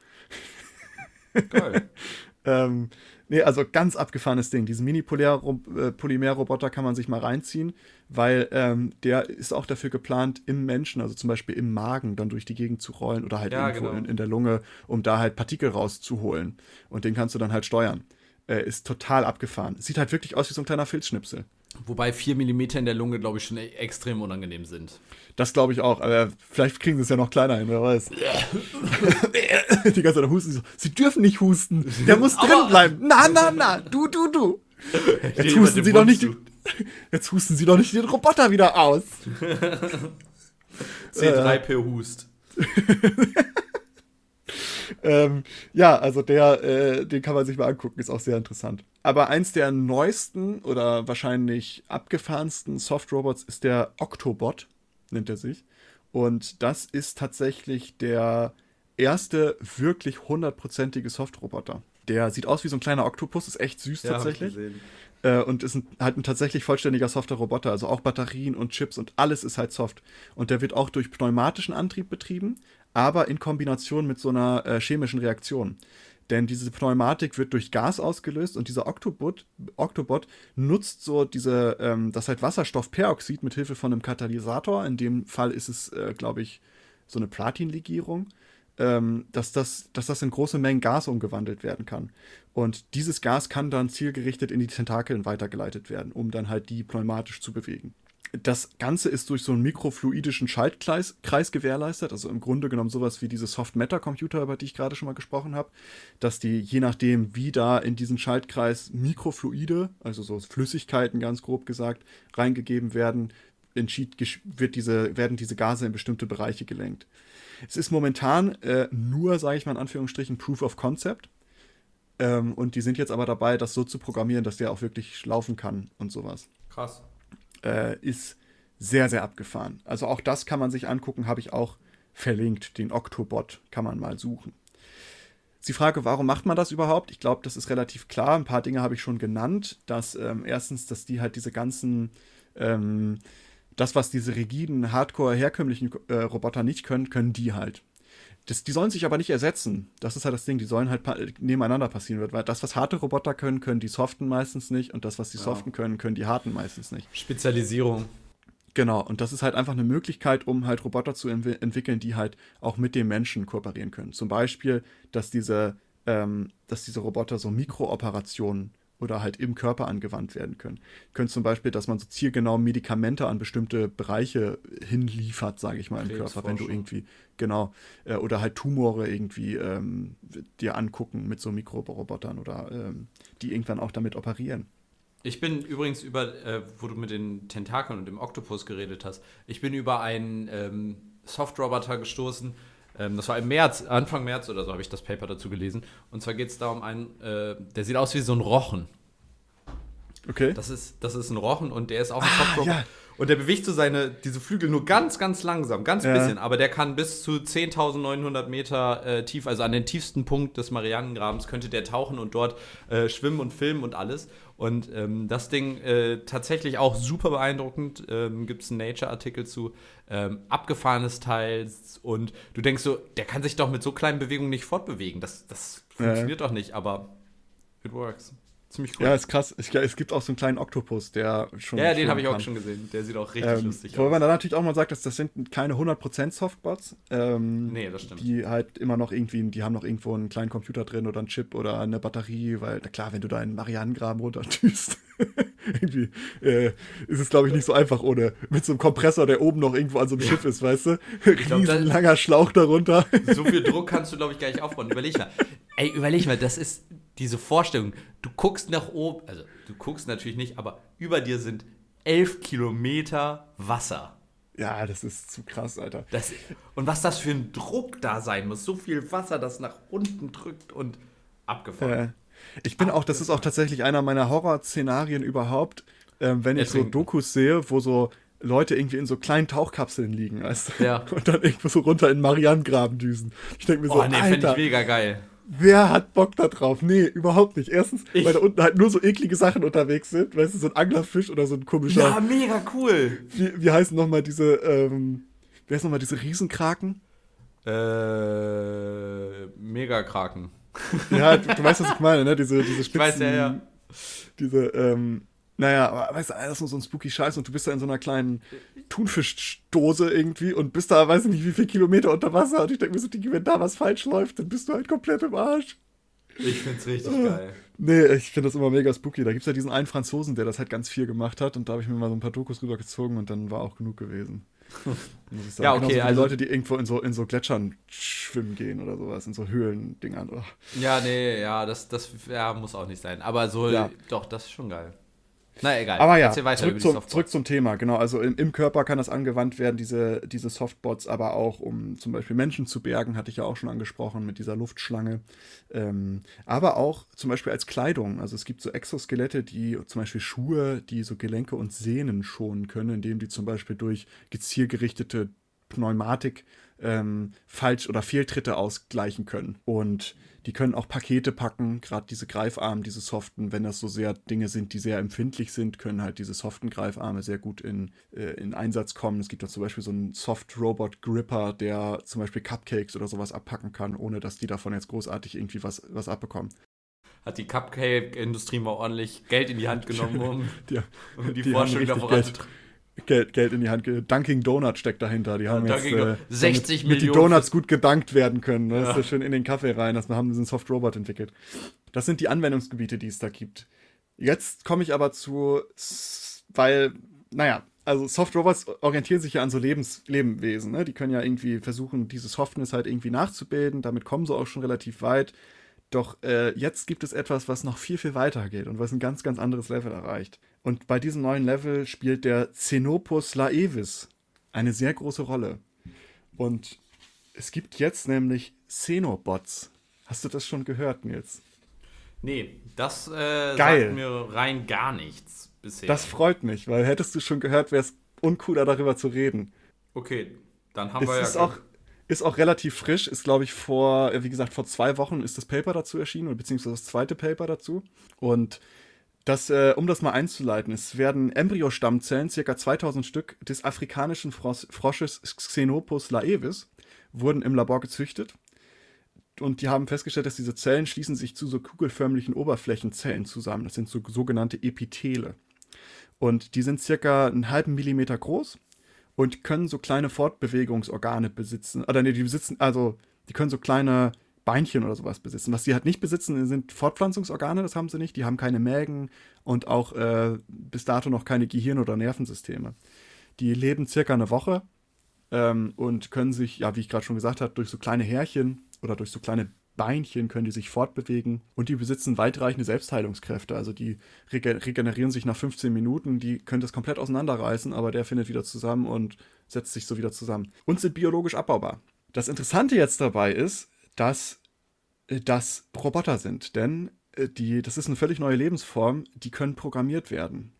Geil. ähm, nee, also ganz abgefahrenes Ding. Diesen Mini-Polymer-Roboter kann man sich mal reinziehen, weil ähm, der ist auch dafür geplant, im Menschen, also zum Beispiel im Magen, dann durch die Gegend zu rollen oder halt ja, irgendwo genau. in, in, der Lunge, um da halt Partikel rauszuholen. Und den kannst du dann halt steuern. Äh, ist total abgefahren. Sieht halt wirklich aus wie so ein kleiner Filzschnipsel. Wobei 4 mm in der Lunge, glaube ich, schon e- extrem unangenehm sind. Das glaube ich auch, aber vielleicht kriegen sie es ja noch kleiner hin, wer weiß. die ganze Zeit husten. Sie dürfen nicht husten. Der muss drin bleiben. Na, na, na. Du, du, du. Jetzt husten sie doch nicht. Die, jetzt husten sie doch nicht den Roboter wieder aus. C3P äh. hust. ähm, ja, also der, äh, den kann man sich mal angucken, ist auch sehr interessant. Aber eins der neuesten oder wahrscheinlich abgefahrensten Soft-Robots ist der Octobot nennt er sich. Und das ist tatsächlich der erste wirklich hundertprozentige Softroboter. Der sieht aus wie so ein kleiner Oktopus, ist echt süß ja, tatsächlich. Äh, und ist ein, halt ein tatsächlich vollständiger softer Roboter, also auch Batterien und Chips und alles ist halt soft. Und der wird auch durch pneumatischen Antrieb betrieben, aber in Kombination mit so einer äh, chemischen Reaktion. Denn diese Pneumatik wird durch Gas ausgelöst und dieser Octobot, Octobot nutzt so diese, ähm, das halt Wasserstoffperoxid mit Hilfe von einem Katalysator. In dem Fall ist es, äh, glaube ich, so eine Platinlegierung, ähm, dass, das, dass das in große Mengen Gas umgewandelt werden kann. Und dieses Gas kann dann zielgerichtet in die Tentakeln weitergeleitet werden, um dann halt die pneumatisch zu bewegen. Das Ganze ist durch so einen mikrofluidischen Schaltkreis Kreis gewährleistet, also im Grunde genommen sowas wie diese Soft-Matter-Computer, über die ich gerade schon mal gesprochen habe, dass die, je nachdem, wie da in diesen Schaltkreis Mikrofluide, also so Flüssigkeiten ganz grob gesagt, reingegeben werden, entschied, wird diese, werden diese Gase in bestimmte Bereiche gelenkt. Es ist momentan äh, nur, sage ich mal in Anführungsstrichen, Proof of Concept. Ähm, und die sind jetzt aber dabei, das so zu programmieren, dass der auch wirklich laufen kann und sowas. Krass äh, ist sehr, sehr abgefahren. Also auch das kann man sich angucken, habe ich auch verlinkt. Den Octobot kann man mal suchen. Die Frage, warum macht man das überhaupt? Ich glaube, das ist relativ klar. Ein paar Dinge habe ich schon genannt. Dass ähm, erstens, dass die halt diese ganzen, ähm, das, was diese rigiden, hardcore herkömmlichen äh, Roboter nicht können, können die halt. Das, die sollen sich aber nicht ersetzen. Das ist halt das Ding. Die sollen halt nebeneinander passieren. Weil das, was harte Roboter können, können die soften meistens nicht. Und das, was die ja. soften können, können die harten meistens nicht. Spezialisierung. Genau. Und das ist halt einfach eine Möglichkeit, um halt Roboter zu ent entwickeln, die halt auch mit dem Menschen kooperieren können. Zum Beispiel, dass diese, ähm, dass diese Roboter so Mikrooperationen oder halt im Körper angewandt werden können. Könnte zum Beispiel, dass man so zielgenau Medikamente an bestimmte Bereiche hinliefert, sage ich mal, im Körper, wenn du irgendwie, genau, äh, oder halt Tumore irgendwie ähm, dir angucken mit so Mikrorobotern oder ähm, die irgendwann auch damit operieren. Ich bin übrigens über, äh, wo du mit den Tentakeln und dem Oktopus geredet hast, ich bin über einen ähm, Softroboter gestoßen, ähm, das war im März, Anfang März oder so habe ich das Paper dazu gelesen. Und zwar geht es da um einen, äh, der sieht aus wie so ein Rochen. Okay. Das ist, das ist ein Rochen und der ist auch ein ah, ja. Und der bewegt so seine, diese Flügel nur ganz, ganz langsam, ganz ja. bisschen. Aber der kann bis zu 10.900 Meter äh, tief, also an den tiefsten Punkt des Marianengrabens, könnte der tauchen und dort äh, schwimmen und filmen und alles. Und ähm, das Ding äh, tatsächlich auch super beeindruckend. Ähm, Gibt es einen Nature-Artikel zu. Ähm, abgefahrenes Teil. Und du denkst so, der kann sich doch mit so kleinen Bewegungen nicht fortbewegen. Das, das funktioniert doch nicht, aber it works. Ziemlich cool. Ja, ist krass. Ich, es gibt auch so einen kleinen Oktopus, der schon. Ja, den habe ich auch schon gesehen. Der sieht auch richtig ähm, lustig aus. Wobei man da natürlich auch mal sagt, dass das sind keine 100% Softbots. Ähm, nee, das stimmt. Die halt immer noch irgendwie, die haben noch irgendwo einen kleinen Computer drin oder einen Chip oder eine Batterie, weil, na klar, wenn du da einen Marianengraben runtertüst, irgendwie äh, ist es, glaube ich, nicht so einfach ohne. Mit so einem Kompressor, der oben noch irgendwo an so einem ja. Schiff ist, weißt du? Riesen langer Schlauch darunter. So viel Druck kannst du, glaube ich, gar nicht aufbauen. Überleg mal. Ey, überleg mal, das ist diese Vorstellung, du guckst nach oben, also du guckst natürlich nicht, aber über dir sind elf Kilometer Wasser. Ja, das ist zu krass, Alter. Das, und was das für ein Druck da sein muss, so viel Wasser, das nach unten drückt und abgefahren. Äh, ich bin auch, das ist auch tatsächlich einer meiner Horrorszenarien überhaupt, äh, wenn ich so Dokus sehe, wo so Leute irgendwie in so kleinen Tauchkapseln liegen, weißt du? Ja. Und dann irgendwo so runter in Marianengraben düsen. Ich denke mir so, oh, nee, finde ich mega geil. Wer hat Bock da drauf? Nee, überhaupt nicht. Erstens, ich. weil da unten halt nur so eklige Sachen unterwegs sind. Weißt du, so ein Anglerfisch oder so ein komischer. Ja, mega cool. Wie, wie heißen nochmal diese, ähm, wie heißen nochmal diese Riesenkraken? Äh, Megakraken. Ja, du, du, weißt, was ich meine, ne? Diese, diese Spitzen. Ich weiß, ja, ja. Diese, ähm, naja, aber weißt du, das ist nur so ein spooky Scheiß und du bist da in so einer kleinen Thunfischdose irgendwie und bist da, weiß ich nicht, wie viele Kilometer unter Wasser und ich denke mir so, wenn da was falsch läuft, dann bist du halt komplett im Arsch. Ich find's richtig oh. geil. Nee, ich finde das immer mega spooky. Da gibt's ja diesen einen Franzosen, der das halt ganz viel gemacht hat und da habe ich mir mal so ein paar Dokus rübergezogen und dann war auch genug gewesen. ja, okay. Genauso also Leute, die irgendwo in so, in so Gletschern schwimmen gehen oder sowas, in so Höhlendingern. Oh. Ja, nee, ja, das, das ja, muss auch nicht sein. Aber so, ja. doch, das ist schon geil. Na egal. Aber ja, zurück zum, zurück, zum, Thema. Genau, also im, im, Körper kann das angewandt werden, diese, diese Softbots, aber auch um zum Beispiel Menschen zu bergen, hatte ich ja auch schon angesprochen mit dieser Luftschlange. Ähm, aber auch zum Beispiel als Kleidung. Also es gibt so Exoskelette, die zum Beispiel Schuhe, die so Gelenke und Sehnen schonen können, indem die zum Beispiel durch gezielgerichtete Pneumatik ähm, Falsch- oder Fehltritte ausgleichen können. Und die können auch Pakete packen, gerade diese Greifarme, diese soften, wenn das so sehr Dinge sind, die sehr empfindlich sind, können halt diese soften Greifarme sehr gut in, äh, in Einsatz kommen. Es gibt da zum Beispiel so einen Soft-Robot-Gripper, der zum Beispiel Cupcakes oder sowas abpacken kann, ohne dass die davon jetzt großartig irgendwie was, was abbekommen hat die Cupcake-Industrie mal ordentlich Geld in die Hand genommen, um die, um die, die Forschung da voranzutreiben. Geld, Geld in die Hand. Dunking Donut steckt dahinter. Die haben jetzt äh, 60 damit, Millionen. die Donuts gut gedankt werden können. Ne? Ja. Das ist schön in den Kaffee rein. Das haben sie einen Soft Robot entwickelt. Das sind die Anwendungsgebiete, die es da gibt. Jetzt komme ich aber zu, weil, naja, also Soft Robots orientieren sich ja an so Lebens Lebewesen. Ne? Die können ja irgendwie versuchen, diese Softness halt irgendwie nachzubilden. Damit kommen sie auch schon relativ weit. Doch äh, jetzt gibt es etwas, was noch viel, viel weiter geht und was ein ganz, ganz anderes Level erreicht. Und bei diesem neuen Level spielt der Xenopus laevis eine sehr große Rolle. Und es gibt jetzt nämlich Xenobots. Hast du das schon gehört, Nils? Nee, das äh, sagt mir rein gar nichts bisher. Das freut mich, weil hättest du schon gehört, wäre es uncooler darüber zu reden. Okay, dann haben es wir ja. Ist auch, ist auch relativ frisch, ist glaube ich vor, wie gesagt, vor zwei Wochen ist das Paper dazu erschienen, beziehungsweise das zweite Paper dazu. Und das, äh, um das mal einzuleiten, es werden Embryostammzellen, circa 2000 Stück, des afrikanischen Fros Frosches Xenopus laevis, wurden im Labor gezüchtet. Und die haben festgestellt, dass diese Zellen schließen sich zu so kugelförmlichen Oberflächenzellen zusammen. Das sind so sogenannte Epithele. Und die sind circa einen halben Millimeter groß und können so kleine Fortbewegungsorgane besitzen. Oder nee, die besitzen, also die können so kleine Beinchen oder sowas besitzen. Was sie halt nicht besitzen, sind Fortpflanzungsorgane, das haben sie nicht. Die haben keine Mägen und auch äh, bis dato noch keine Gehirn- oder Nervensysteme. Die leben circa eine Woche ähm, und können sich, ja, wie ich gerade schon gesagt habe, durch so kleine Härchen oder durch so kleine Beinchen können die sich fortbewegen und die besitzen weitreichende Selbstheilungskräfte. Also die regenerieren sich nach 15 Minuten, die können das komplett auseinanderreißen, aber der findet wieder zusammen und setzt sich so wieder zusammen. Und sind biologisch abbaubar. Das Interessante jetzt dabei ist, dass äh, das Roboter sind, denn äh, die, das ist eine völlig neue Lebensform, die können programmiert werden.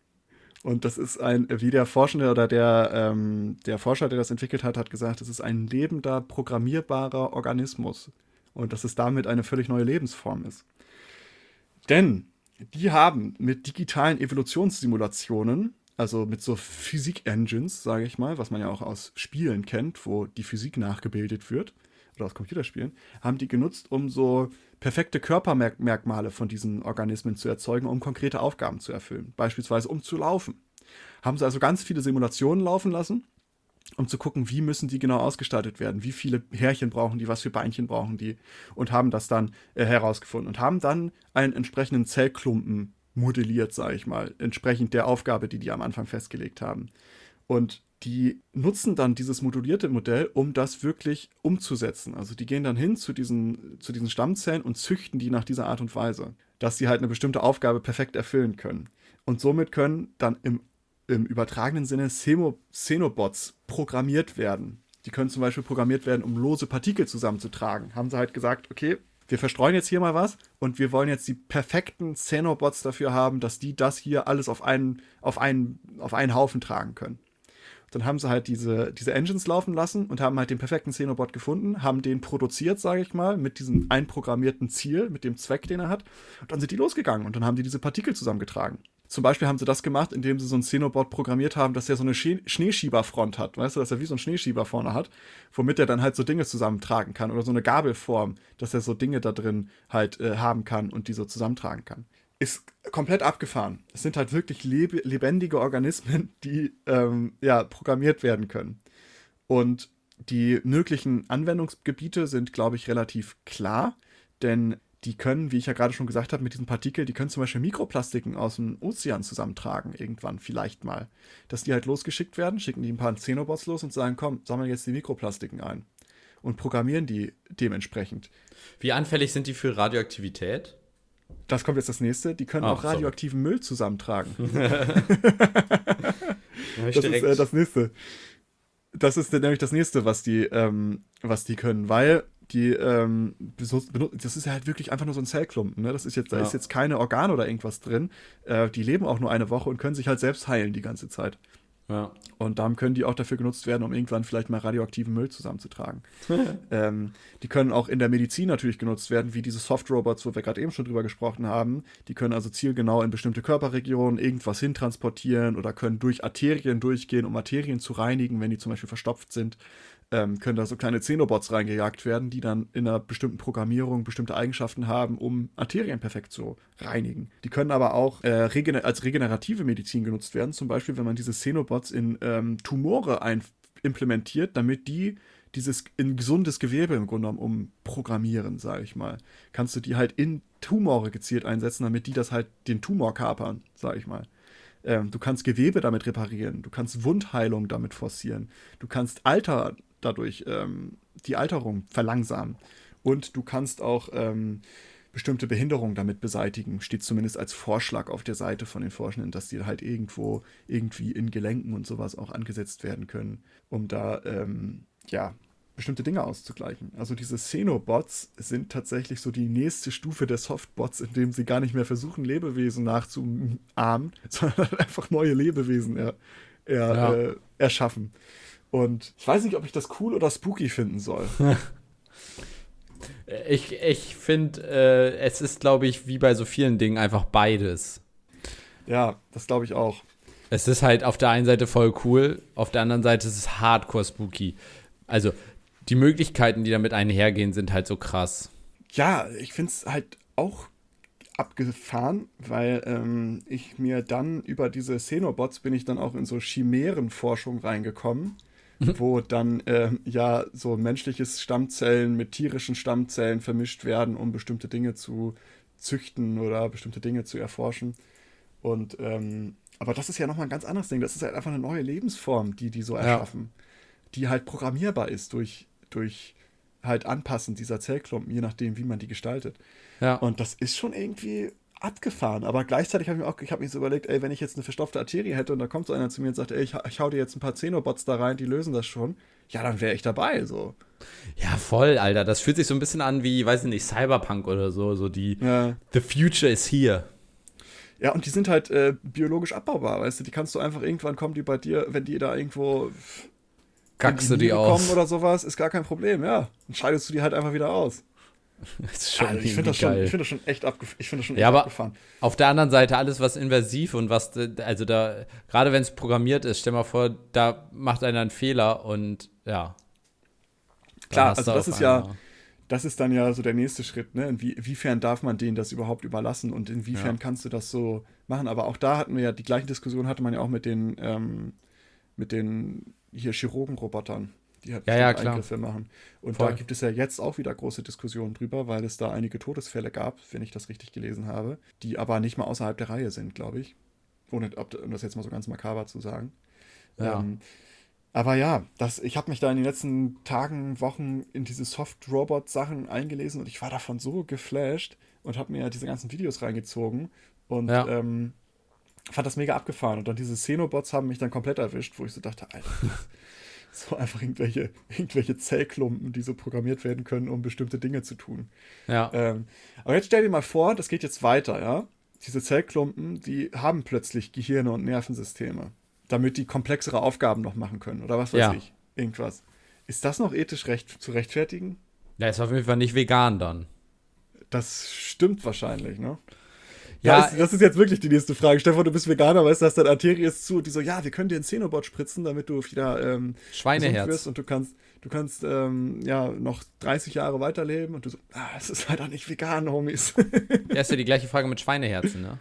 Und das ist ein, wie der Forschende oder der, ähm, der Forscher, der das entwickelt hat, hat gesagt, das ist ein lebender, programmierbarer Organismus. Und dass es damit eine völlig neue Lebensform ist. Denn die haben mit digitalen Evolutionssimulationen, also mit so Physik-Engines, sage ich mal, was man ja auch aus Spielen kennt, wo die Physik nachgebildet wird, oder aus Computerspielen, haben die genutzt, um so perfekte Körpermerkmale von diesen Organismen zu erzeugen, um konkrete Aufgaben zu erfüllen. Beispielsweise um zu laufen. Haben sie also ganz viele Simulationen laufen lassen, um zu gucken, wie müssen die genau ausgestaltet werden, wie viele Härchen brauchen die, was für Beinchen brauchen die und haben das dann äh, herausgefunden und haben dann einen entsprechenden Zellklumpen modelliert, sage ich mal, entsprechend der Aufgabe, die die am Anfang festgelegt haben. Und die nutzen dann dieses modulierte Modell, um das wirklich umzusetzen. Also die gehen dann hin zu diesen, zu diesen Stammzellen und züchten die nach dieser Art und Weise. dass sie halt eine bestimmte Aufgabe perfekt erfüllen können. Und somit können dann im, im übertragenen Sinne Xenobots programmiert werden. Die können zum Beispiel programmiert werden, um lose Partikel zusammenzutragen. Haben sie halt gesagt, okay, wir verstreuen jetzt hier mal was und wir wollen jetzt die perfekten Xenobots dafür haben, dass die das hier alles auf einen, auf einen, auf einen Haufen tragen können. Dann haben sie halt diese, diese Engines laufen lassen und haben halt den perfekten Xenobot gefunden, haben den produziert, sage ich mal, mit diesem einprogrammierten Ziel, mit dem Zweck, den er hat. Und dann sind die losgegangen und dann haben die diese Partikel zusammengetragen. Zum Beispiel haben sie das gemacht, indem sie so ein Xenobot programmiert haben, dass er so eine Schneeschieberfront hat. Weißt du, dass er wie so ein Schneeschieber vorne hat, womit er dann halt so Dinge zusammentragen kann. Oder so eine Gabelform, dass er so Dinge da drin halt äh, haben kann und die so zusammentragen kann. Ist komplett abgefahren. Es sind halt wirklich leb lebendige Organismen, die ähm, ja, programmiert werden können. Und die möglichen Anwendungsgebiete sind, glaube ich, relativ klar, denn die können, wie ich ja gerade schon gesagt habe, mit diesen Partikeln, die können zum Beispiel Mikroplastiken aus dem Ozean zusammentragen, irgendwann vielleicht mal. Dass die halt losgeschickt werden, schicken die ein paar Xenobots los und sagen, komm, sammeln jetzt die Mikroplastiken ein. Und programmieren die dementsprechend. Wie anfällig sind die für Radioaktivität? Das kommt jetzt das nächste. Die können Ach, auch radioaktiven sorry. Müll zusammentragen. das ist äh, das nächste. Das ist nämlich das nächste, was die, ähm, was die können, weil die ähm, das ist ja halt wirklich einfach nur so ein Zellklumpen. Ne? Das ist jetzt, da ist jetzt keine Organe oder irgendwas drin. Äh, die leben auch nur eine Woche und können sich halt selbst heilen die ganze Zeit. Ja. Und darum können die auch dafür genutzt werden, um irgendwann vielleicht mal radioaktiven Müll zusammenzutragen. ähm, die können auch in der Medizin natürlich genutzt werden, wie diese Soft-Robots, wo wir gerade eben schon drüber gesprochen haben. Die können also zielgenau in bestimmte Körperregionen irgendwas hintransportieren oder können durch Arterien durchgehen, um Arterien zu reinigen, wenn die zum Beispiel verstopft sind ähm, können da so kleine Xenobots reingejagt werden, die dann in einer bestimmten Programmierung bestimmte Eigenschaften haben, um Arterien perfekt zu reinigen. Die können aber auch äh, regener als regenerative Medizin genutzt werden, zum Beispiel, wenn man diese Xenobots in ähm, Tumore implementiert, damit die dieses in gesundes Gewebe im Grunde genommen umprogrammieren, sage ich mal. Kannst du die halt in Tumore gezielt einsetzen, damit die das halt den Tumor kapern, sage ich mal. Ähm, du kannst Gewebe damit reparieren, du kannst Wundheilung damit forcieren, du kannst Alter dadurch ähm, die Alterung verlangsamen. Und du kannst auch ähm, bestimmte Behinderungen damit beseitigen. Steht zumindest als Vorschlag auf der Seite von den Forschenden, dass die halt irgendwo irgendwie in Gelenken und sowas auch angesetzt werden können, um da ähm, ja bestimmte Dinge auszugleichen. Also diese Xenobots sind tatsächlich so die nächste Stufe der Softbots, indem sie gar nicht mehr versuchen, Lebewesen nachzuahmen, sondern einfach neue Lebewesen er, er, ja. äh, erschaffen. Und ich weiß nicht, ob ich das cool oder spooky finden soll. ich ich finde, äh, es ist, glaube ich, wie bei so vielen Dingen einfach beides. Ja, das glaube ich auch. Es ist halt auf der einen Seite voll cool, auf der anderen Seite ist es hardcore spooky. Also, die Möglichkeiten, die damit einhergehen, sind halt so krass. Ja, ich finde es halt auch abgefahren, weil ähm, ich mir dann über diese Xenobots bin ich dann auch in so Chimärenforschung reingekommen. wo dann äh, ja so menschliches Stammzellen mit tierischen Stammzellen vermischt werden, um bestimmte Dinge zu züchten oder bestimmte Dinge zu erforschen. Und ähm, aber das ist ja nochmal ein ganz anderes Ding. Das ist halt einfach eine neue Lebensform, die die so erschaffen, ja. die halt programmierbar ist durch, durch halt Anpassen dieser Zellklumpen, je nachdem, wie man die gestaltet. Ja. Und das ist schon irgendwie abgefahren. Aber gleichzeitig habe ich mir auch, ich habe mir so überlegt, ey, wenn ich jetzt eine verstopfte Arterie hätte und da kommt so einer zu mir und sagt, ey, ich, ich hau dir jetzt ein paar Xenobots da rein, die lösen das schon, ja, dann wäre ich dabei, so. Ja, voll, Alter. Das fühlt sich so ein bisschen an wie, weiß ich nicht, Cyberpunk oder so, so die ja. The future is here. Ja, und die sind halt äh, biologisch abbaubar, weißt du, die kannst du einfach irgendwann kommen, die bei dir, wenn die da irgendwo Kackst du die aus. oder sowas, ist gar kein Problem, ja. Dann scheidest du die halt einfach wieder aus. Das ist schon also ich finde das, schon, find das schon echt, abgef ich find das schon ja, aber abgefahren. Auf der anderen Seite, alles, was invasiv und was, also da, gerade wenn es programmiert ist, stell mal vor, da macht einer einen Fehler und ja. Klar, also das ist ja, das ist dann ja so der nächste Schritt, ne? Inwie inwiefern darf man denen das überhaupt überlassen und inwiefern ja. kannst du das so machen? Aber auch da hatten wir ja, die gleiche Diskussion hatte man ja auch mit den, ähm, mit den hier Chirurgenrobotern die halt ja, ja, Eingriffe machen. Und Voll. da gibt es ja jetzt auch wieder große Diskussionen drüber, weil es da einige Todesfälle gab, wenn ich das richtig gelesen habe, die aber nicht mal außerhalb der Reihe sind, glaube ich. Ohne um das jetzt mal so ganz makaber zu sagen. Ja. Ähm, aber ja, das, ich habe mich da in den letzten Tagen, Wochen in diese Soft-Robot-Sachen eingelesen und ich war davon so geflasht. und habe mir diese ganzen Videos reingezogen und ja. ähm, fand das mega abgefahren. Und dann diese Xenobots haben mich dann komplett erwischt, wo ich so dachte, Alter, so einfach irgendwelche, irgendwelche Zellklumpen, die so programmiert werden können, um bestimmte Dinge zu tun. Ja. Ähm, aber jetzt stell dir mal vor, das geht jetzt weiter, ja. Diese Zellklumpen, die haben plötzlich Gehirne und Nervensysteme, damit die komplexere Aufgaben noch machen können oder was weiß ja. ich. Irgendwas. Ist das noch ethisch recht zu rechtfertigen? Ja, ist auf jeden Fall nicht vegan dann. Das stimmt wahrscheinlich, ne? Ja, das, das, ist jetzt wirklich die nächste Frage. Stefan, du bist Veganer, weißt du, hast dein Arterie ist zu und die so, ja, wir können dir ein Xenobot spritzen, damit du wieder ähm, Schweineherz wirst und du kannst, du kannst ähm, ja noch 30 Jahre weiterleben und du so, ah, das ist leider nicht vegan, Homies. Ja, ist ja die gleiche Frage mit Schweineherzen, ne?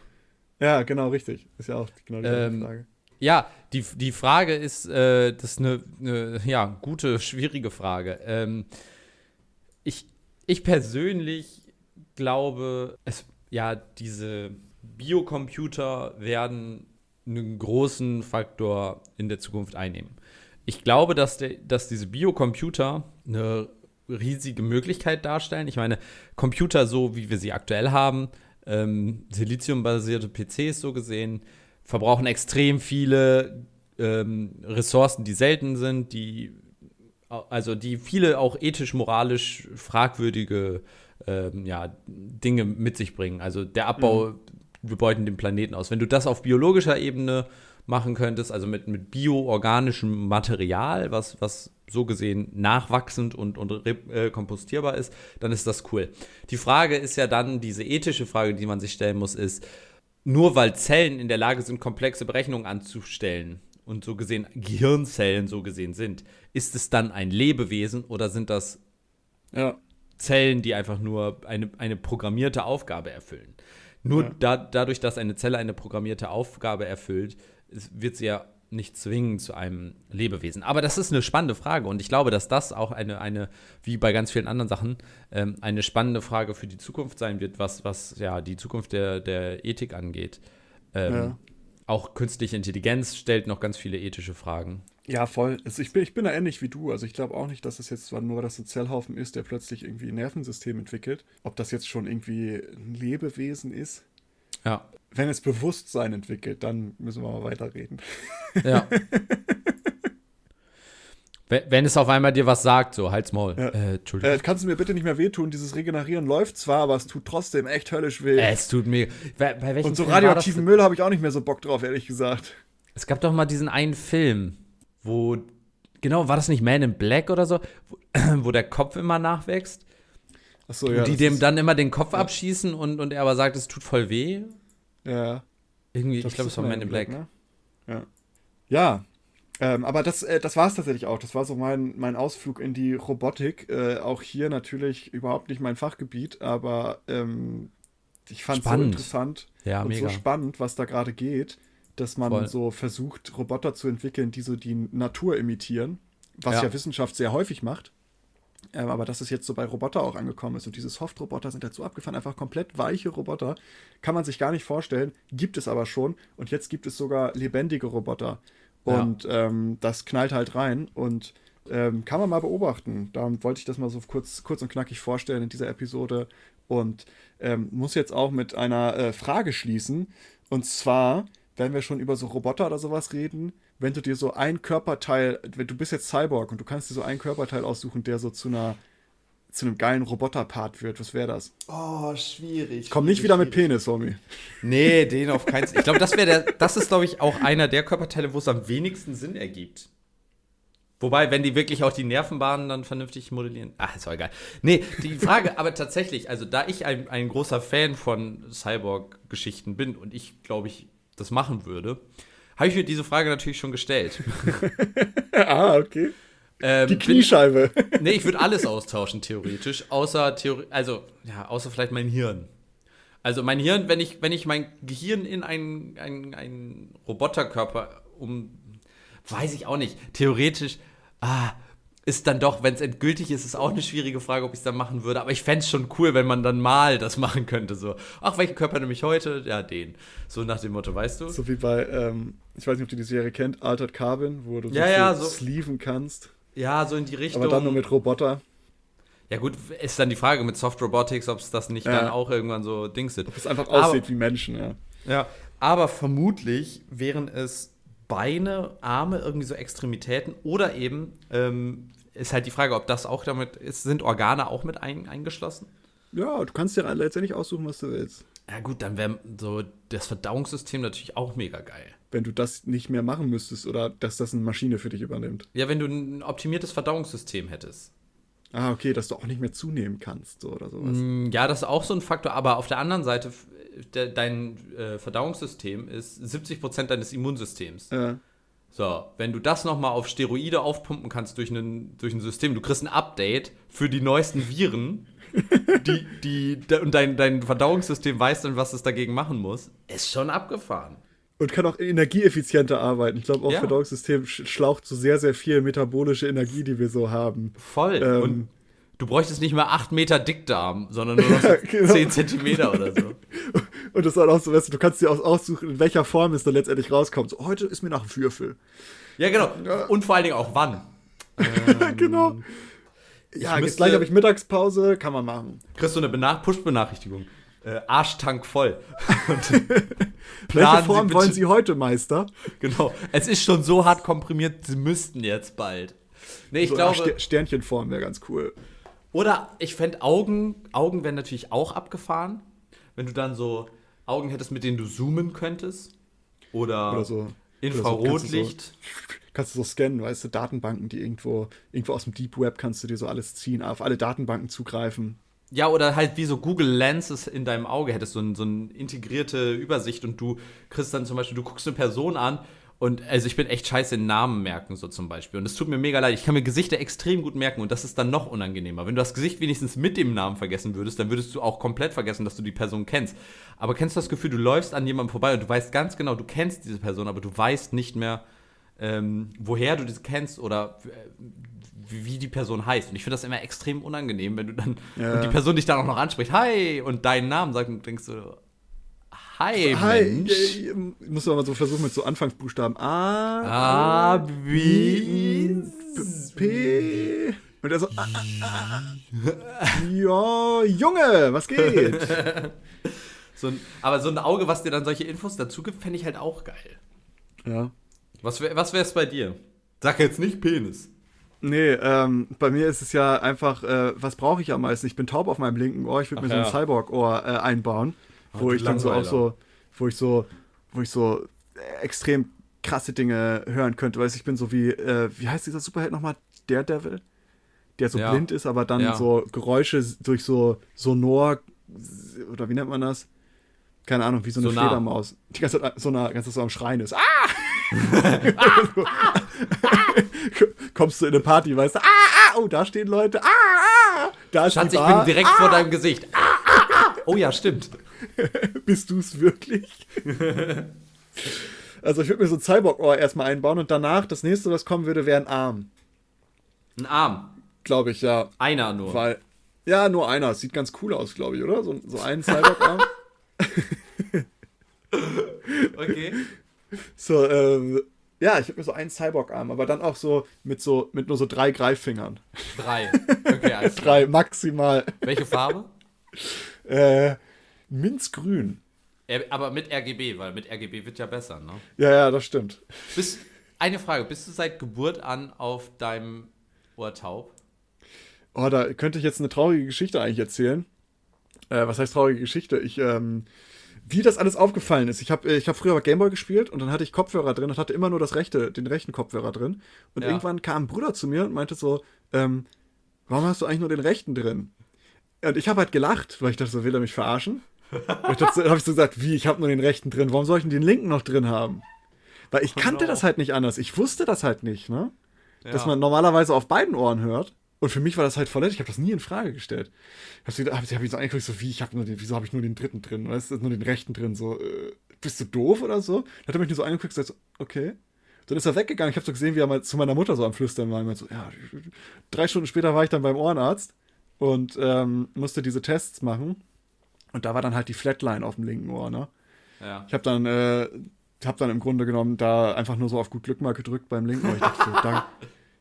Ja, genau, richtig. Ist ja auch genau die ähm, Frage. Ja, die, die Frage ist, äh, das ist eine, eine, ja, gute, schwierige Frage. Ähm, ich, ich persönlich glaube, es, ja, diese Biocomputer werden einen großen Faktor in der Zukunft einnehmen. Ich glaube, dass, der, dass diese Biocomputer eine riesige Möglichkeit darstellen. Ich meine, Computer so, wie wir sie aktuell haben, ähm, Silizium-basierte PCs so gesehen, verbrauchen extrem viele ähm, Ressourcen, die selten sind, die also die viele auch ethisch, moralisch fragwürdige ähm, ja, Dinge mit sich bringen. Also der Abbau, mhm. wir beuten den Planeten aus. Wenn du das auf biologischer Ebene machen könntest, also mit, mit bioorganischem Material, was, was so gesehen nachwachsend und, und äh, kompostierbar ist, dann ist das cool. Die Frage ist ja dann, diese ethische Frage, die man sich stellen muss, ist, nur weil Zellen in der Lage sind, komplexe Berechnungen anzustellen und so gesehen Gehirnzellen so gesehen sind, ist es dann ein Lebewesen oder sind das ja. Zellen, die einfach nur eine, eine programmierte Aufgabe erfüllen. Nur ja. da, dadurch, dass eine Zelle eine programmierte Aufgabe erfüllt, wird sie ja nicht zwingend zu einem Lebewesen. Aber das ist eine spannende Frage und ich glaube, dass das auch eine, eine wie bei ganz vielen anderen Sachen, ähm, eine spannende Frage für die Zukunft sein wird, was, was ja die Zukunft der, der Ethik angeht. Ähm, ja. Auch künstliche Intelligenz stellt noch ganz viele ethische Fragen. Ja, voll. Also ich, bin, ich bin da ähnlich wie du. Also ich glaube auch nicht, dass es jetzt nur das ein Zellhaufen ist, der plötzlich irgendwie ein Nervensystem entwickelt. Ob das jetzt schon irgendwie ein Lebewesen ist. Ja. Wenn es Bewusstsein entwickelt, dann müssen wir mal weiterreden. Ja. Wenn es auf einmal dir was sagt, so halt's Maul. Ja. Äh, Entschuldigung. Äh, kannst du mir bitte nicht mehr wehtun? Dieses Regenerieren läuft zwar, aber es tut trotzdem echt höllisch weh. Es tut mir. Bei, bei Und so Film radioaktiven Müll habe ich auch nicht mehr so Bock drauf, ehrlich gesagt. Es gab doch mal diesen einen Film wo, genau, war das nicht Man in Black oder so, wo, wo der Kopf immer nachwächst? Achso, ja. Und die dem dann immer den Kopf ja. abschießen und, und er aber sagt, es tut voll weh. Ja. Irgendwie, ich glaube, es war Man in Black. Black ne? Ja. Ja. Ähm, aber das, äh, das war es tatsächlich auch. Das war so mein, mein Ausflug in die Robotik. Äh, auch hier natürlich überhaupt nicht mein Fachgebiet, aber ähm, ich fand es so interessant ja, und mega. so spannend, was da gerade geht dass man Voll. so versucht, Roboter zu entwickeln, die so die Natur imitieren, was ja, ja Wissenschaft sehr häufig macht. Ähm, aber dass es jetzt so bei Roboter auch angekommen ist und diese Soft-Roboter sind dazu abgefahren, einfach komplett weiche Roboter, kann man sich gar nicht vorstellen, gibt es aber schon und jetzt gibt es sogar lebendige Roboter und ja. ähm, das knallt halt rein und ähm, kann man mal beobachten. Da wollte ich das mal so kurz, kurz und knackig vorstellen in dieser Episode und ähm, muss jetzt auch mit einer äh, Frage schließen und zwar wenn wir schon über so Roboter oder sowas reden, wenn du dir so ein Körperteil, wenn du bist jetzt Cyborg und du kannst dir so ein Körperteil aussuchen, der so zu einer zu einem geilen Roboter-Part wird, was wäre das? Oh, schwierig. Komm nicht wieder mit Penis, Homie. Nee, den auf keinen Fall. Ich glaube, das wäre der, das ist, glaube ich, auch einer der Körperteile, wo es am wenigsten Sinn ergibt. Wobei, wenn die wirklich auch die Nervenbahnen dann vernünftig modellieren. Ach, ist auch egal. Nee, die Frage, aber tatsächlich, also da ich ein, ein großer Fan von Cyborg-Geschichten bin und ich, glaube ich, das machen würde, habe ich mir diese Frage natürlich schon gestellt. ah, okay. Ähm, die Kniescheibe. Bin, nee, ich würde alles austauschen, theoretisch. Außer, Theori also, ja, außer vielleicht mein Hirn. Also mein Hirn, wenn ich, wenn ich mein Gehirn in einen, einen, einen Roboterkörper um, weiß ich auch nicht, theoretisch, ah, ist dann doch, wenn es endgültig ist, ist auch eine schwierige Frage, ob ich es dann machen würde. Aber ich fände es schon cool, wenn man dann mal das machen könnte. So, ach, welchen Körper nehme ich heute? Ja, den. So nach dem Motto, weißt du? So wie bei, ähm, ich weiß nicht, ob du die Serie kennt, Altered Carbon, wo du ja, ja, so sleeven kannst. Ja, so in die Richtung. Aber dann nur mit Roboter. Ja, gut, ist dann die Frage mit Soft Robotics, ob es das nicht Ja. dann auch irgendwann so Dings sind. Ob es einfach Aber- aussieht wie Menschen, ja. Ja, aber vermutlich wären es Beine, Arme, irgendwie so Extremitäten oder eben ähm, ist halt die Frage, ob das auch damit ist, sind Organe auch mit ein, eingeschlossen? Ja, du kannst dir letztendlich aussuchen, was du willst. Ja gut, dann wäre so das Verdauungssystem natürlich auch mega geil. Wenn du das nicht mehr machen müsstest oder dass das eine Maschine für dich übernimmt. Ja, wenn du ein optimiertes Verdauungssystem hättest. Ah, okay, dass du auch nicht mehr zunehmen kannst so, oder sowas. Mm, Ja, das ist auch so ein Faktor, aber auf der anderen Seite, de, dein äh, Verdauungssystem ist 70% deines Immunsystems. Ja. So, wenn du das nochmal auf Steroide aufpumpen kannst durch, einen, durch ein System, du kriegst ein Update für die neuesten Viren, die, die, de, und dein, dein Verdauungssystem weiß dann, was es dagegen machen muss, ist schon abgefahren. Und kann auch energieeffizienter arbeiten. Ich glaube, auch Ja. Verdauungssystem sch- schlaucht so sehr, sehr viel metabolische Energie, die wir so haben. Voll. Ähm. und du bräuchtest nicht mehr 8 Meter Dickdarm, sondern nur noch so genau. 10 Zentimeter oder so. Und das ist dann auch so, weißt du, du kannst dir auch aussuchen, in welcher Form es dann letztendlich rauskommt. So, heute ist mir nach einem Würfel. Ja, genau. Und vor allen Dingen auch wann. genau. Ja, jetzt müsste- gleich habe ich Mittagspause, kann man machen. Kriegst du eine Benach Push-Benachrichtigung. Äh, Arschtank voll. Welche Form wollen Sie heute, Meister? Genau. Es ist schon so hart komprimiert, sie müssten jetzt bald. Nee, ich so, glaube. Ster- Sternchenform wäre ganz cool. Oder ich fände Augen, Augen wären natürlich auch abgefahren. Wenn du dann so Augen hättest, mit denen du zoomen könntest. Oder, Oder so. Infrarotlicht. Kannst du so scannen, weißt du, Datenbanken, die irgendwo, irgendwo aus dem Deep Web kannst du dir so alles ziehen, auf alle Datenbanken zugreifen. Ja, oder halt wie so Google Lenses in deinem Auge hättest so, ein, so eine integrierte Übersicht und du kriegst dann zum Beispiel, du guckst eine Person an und also ich bin echt scheiße in Namen merken, so zum Beispiel. Und es tut mir mega leid. Ich kann mir Gesichter extrem gut merken und das ist dann noch unangenehmer. Wenn du das Gesicht wenigstens mit dem Namen vergessen würdest, dann würdest du auch komplett vergessen, dass du die Person kennst. Aber kennst du das Gefühl, du läufst an jemandem vorbei und du weißt ganz genau, du kennst diese Person, aber du weißt nicht mehr, ähm, woher du das kennst oder äh, wie, die Person heißt. Und ich finde das immer extrem unangenehm, wenn du dann Ja. und die Person dich dann auch noch anspricht, hi, und deinen Namen sagt und denkst so, hi, Hi, Mensch. äh, musst du mal so versuchen mit so Anfangsbuchstaben. A, A, B, P. Und er so, ah, ah, ah. ja, Junge, was geht? So ein, aber so ein Auge, was dir dann solche Infos dazu gibt, fände ich halt auch geil. ja. Was, wär, was wär's bei dir? Sag jetzt nicht Penis. Nee, ähm, bei mir ist es ja einfach, äh, was brauche ich am meisten? Ich bin taub auf meinem linken Ohr, ich würde Ach mir so ein ja. Cyborg-Ohr äh, einbauen, wo du ich dann so auch so, wo ich so, wo ich so äh, extrem krasse Dinge hören könnte. Weißt du, ich bin so wie, äh, wie heißt dieser Superheld nochmal? Daredevil? Der so Ja. blind ist, aber dann Ja. so Geräusche durch so Sonor, oder wie nennt man das? Keine Ahnung, wie so eine Sonar. Fledermaus. Die ganze Zeit so, eine, ganze Zeit so am Schreien ist. Ah! Kommst du in eine Party, weißt du, ah, ah, oh, da stehen Leute, ah, ah, da ist Schatz, ich bin direkt vor deinem Gesicht. Ah, ah, ah. Oh ja, stimmt. Bist du es wirklich? also ich würde mir so ein Cyborg-Ohr erstmal einbauen und danach, das nächste, was kommen würde, wäre ein Arm. Ein Arm. Glaube ich, ja. Einer nur. Weil, ja, nur einer. Sieht ganz cool aus, glaube ich, oder? So, so ein Cyborg-Arm. Okay. So, ähm, ja, ich habe mir so einen Cyborg-Arm, aber dann auch so mit so, mit nur so drei Greiffingern. Drei. Okay, klar. Drei maximal. Welche Farbe? Äh, Minzgrün. Aber mit RGB, weil mit RGB wird ja besser, ne? Ja, ja, das stimmt. Bist, eine Frage, bist du seit Geburt an auf deinem Ohr taub? Oh, da könnte ich jetzt eine traurige Geschichte eigentlich erzählen. Äh, was heißt traurige Geschichte? Ich, ähm, wie das alles aufgefallen ist. Ich habe ich hab früher Gameboy gespielt und dann hatte ich Kopfhörer drin und hatte immer nur das rechte, den rechten Kopfhörer drin. Und Ja. irgendwann kam ein Bruder zu mir und meinte so, ähm, warum hast du eigentlich nur den rechten drin? Und ich habe halt gelacht, weil ich dachte, so will er mich verarschen. Und ich dachte, habe ich so gesagt, wie, ich habe nur den rechten drin, warum soll ich denn den linken noch drin haben? Weil ich kannte no. das halt nicht anders. Ich wusste das halt nicht, ne? Dass Ja. man normalerweise auf beiden Ohren hört. Und für mich war das halt voll nett. Ich habe das nie in Frage gestellt. Ich habe hab, hab mich so angeguckt, so wie, ich hab nur den, wieso habe ich nur den dritten drin? Weißt du, nur den rechten drin? So, äh, bist du doof oder so? Dann hat er mich nur so angeguckt und gesagt, so, okay. Dann ist er weggegangen. Ich habe so gesehen, wie er mal zu meiner Mutter so am Flüstern war. Und so, ja, drei Stunden später war ich dann beim Ohrenarzt und ähm, musste diese Tests machen. Und da war dann halt die Flatline auf dem linken Ohr, ne? Ja. Ich habe dann, äh, hab dann im Grunde genommen da einfach nur so auf gut Glück mal gedrückt beim linken Ohr. Ich dachte so, da,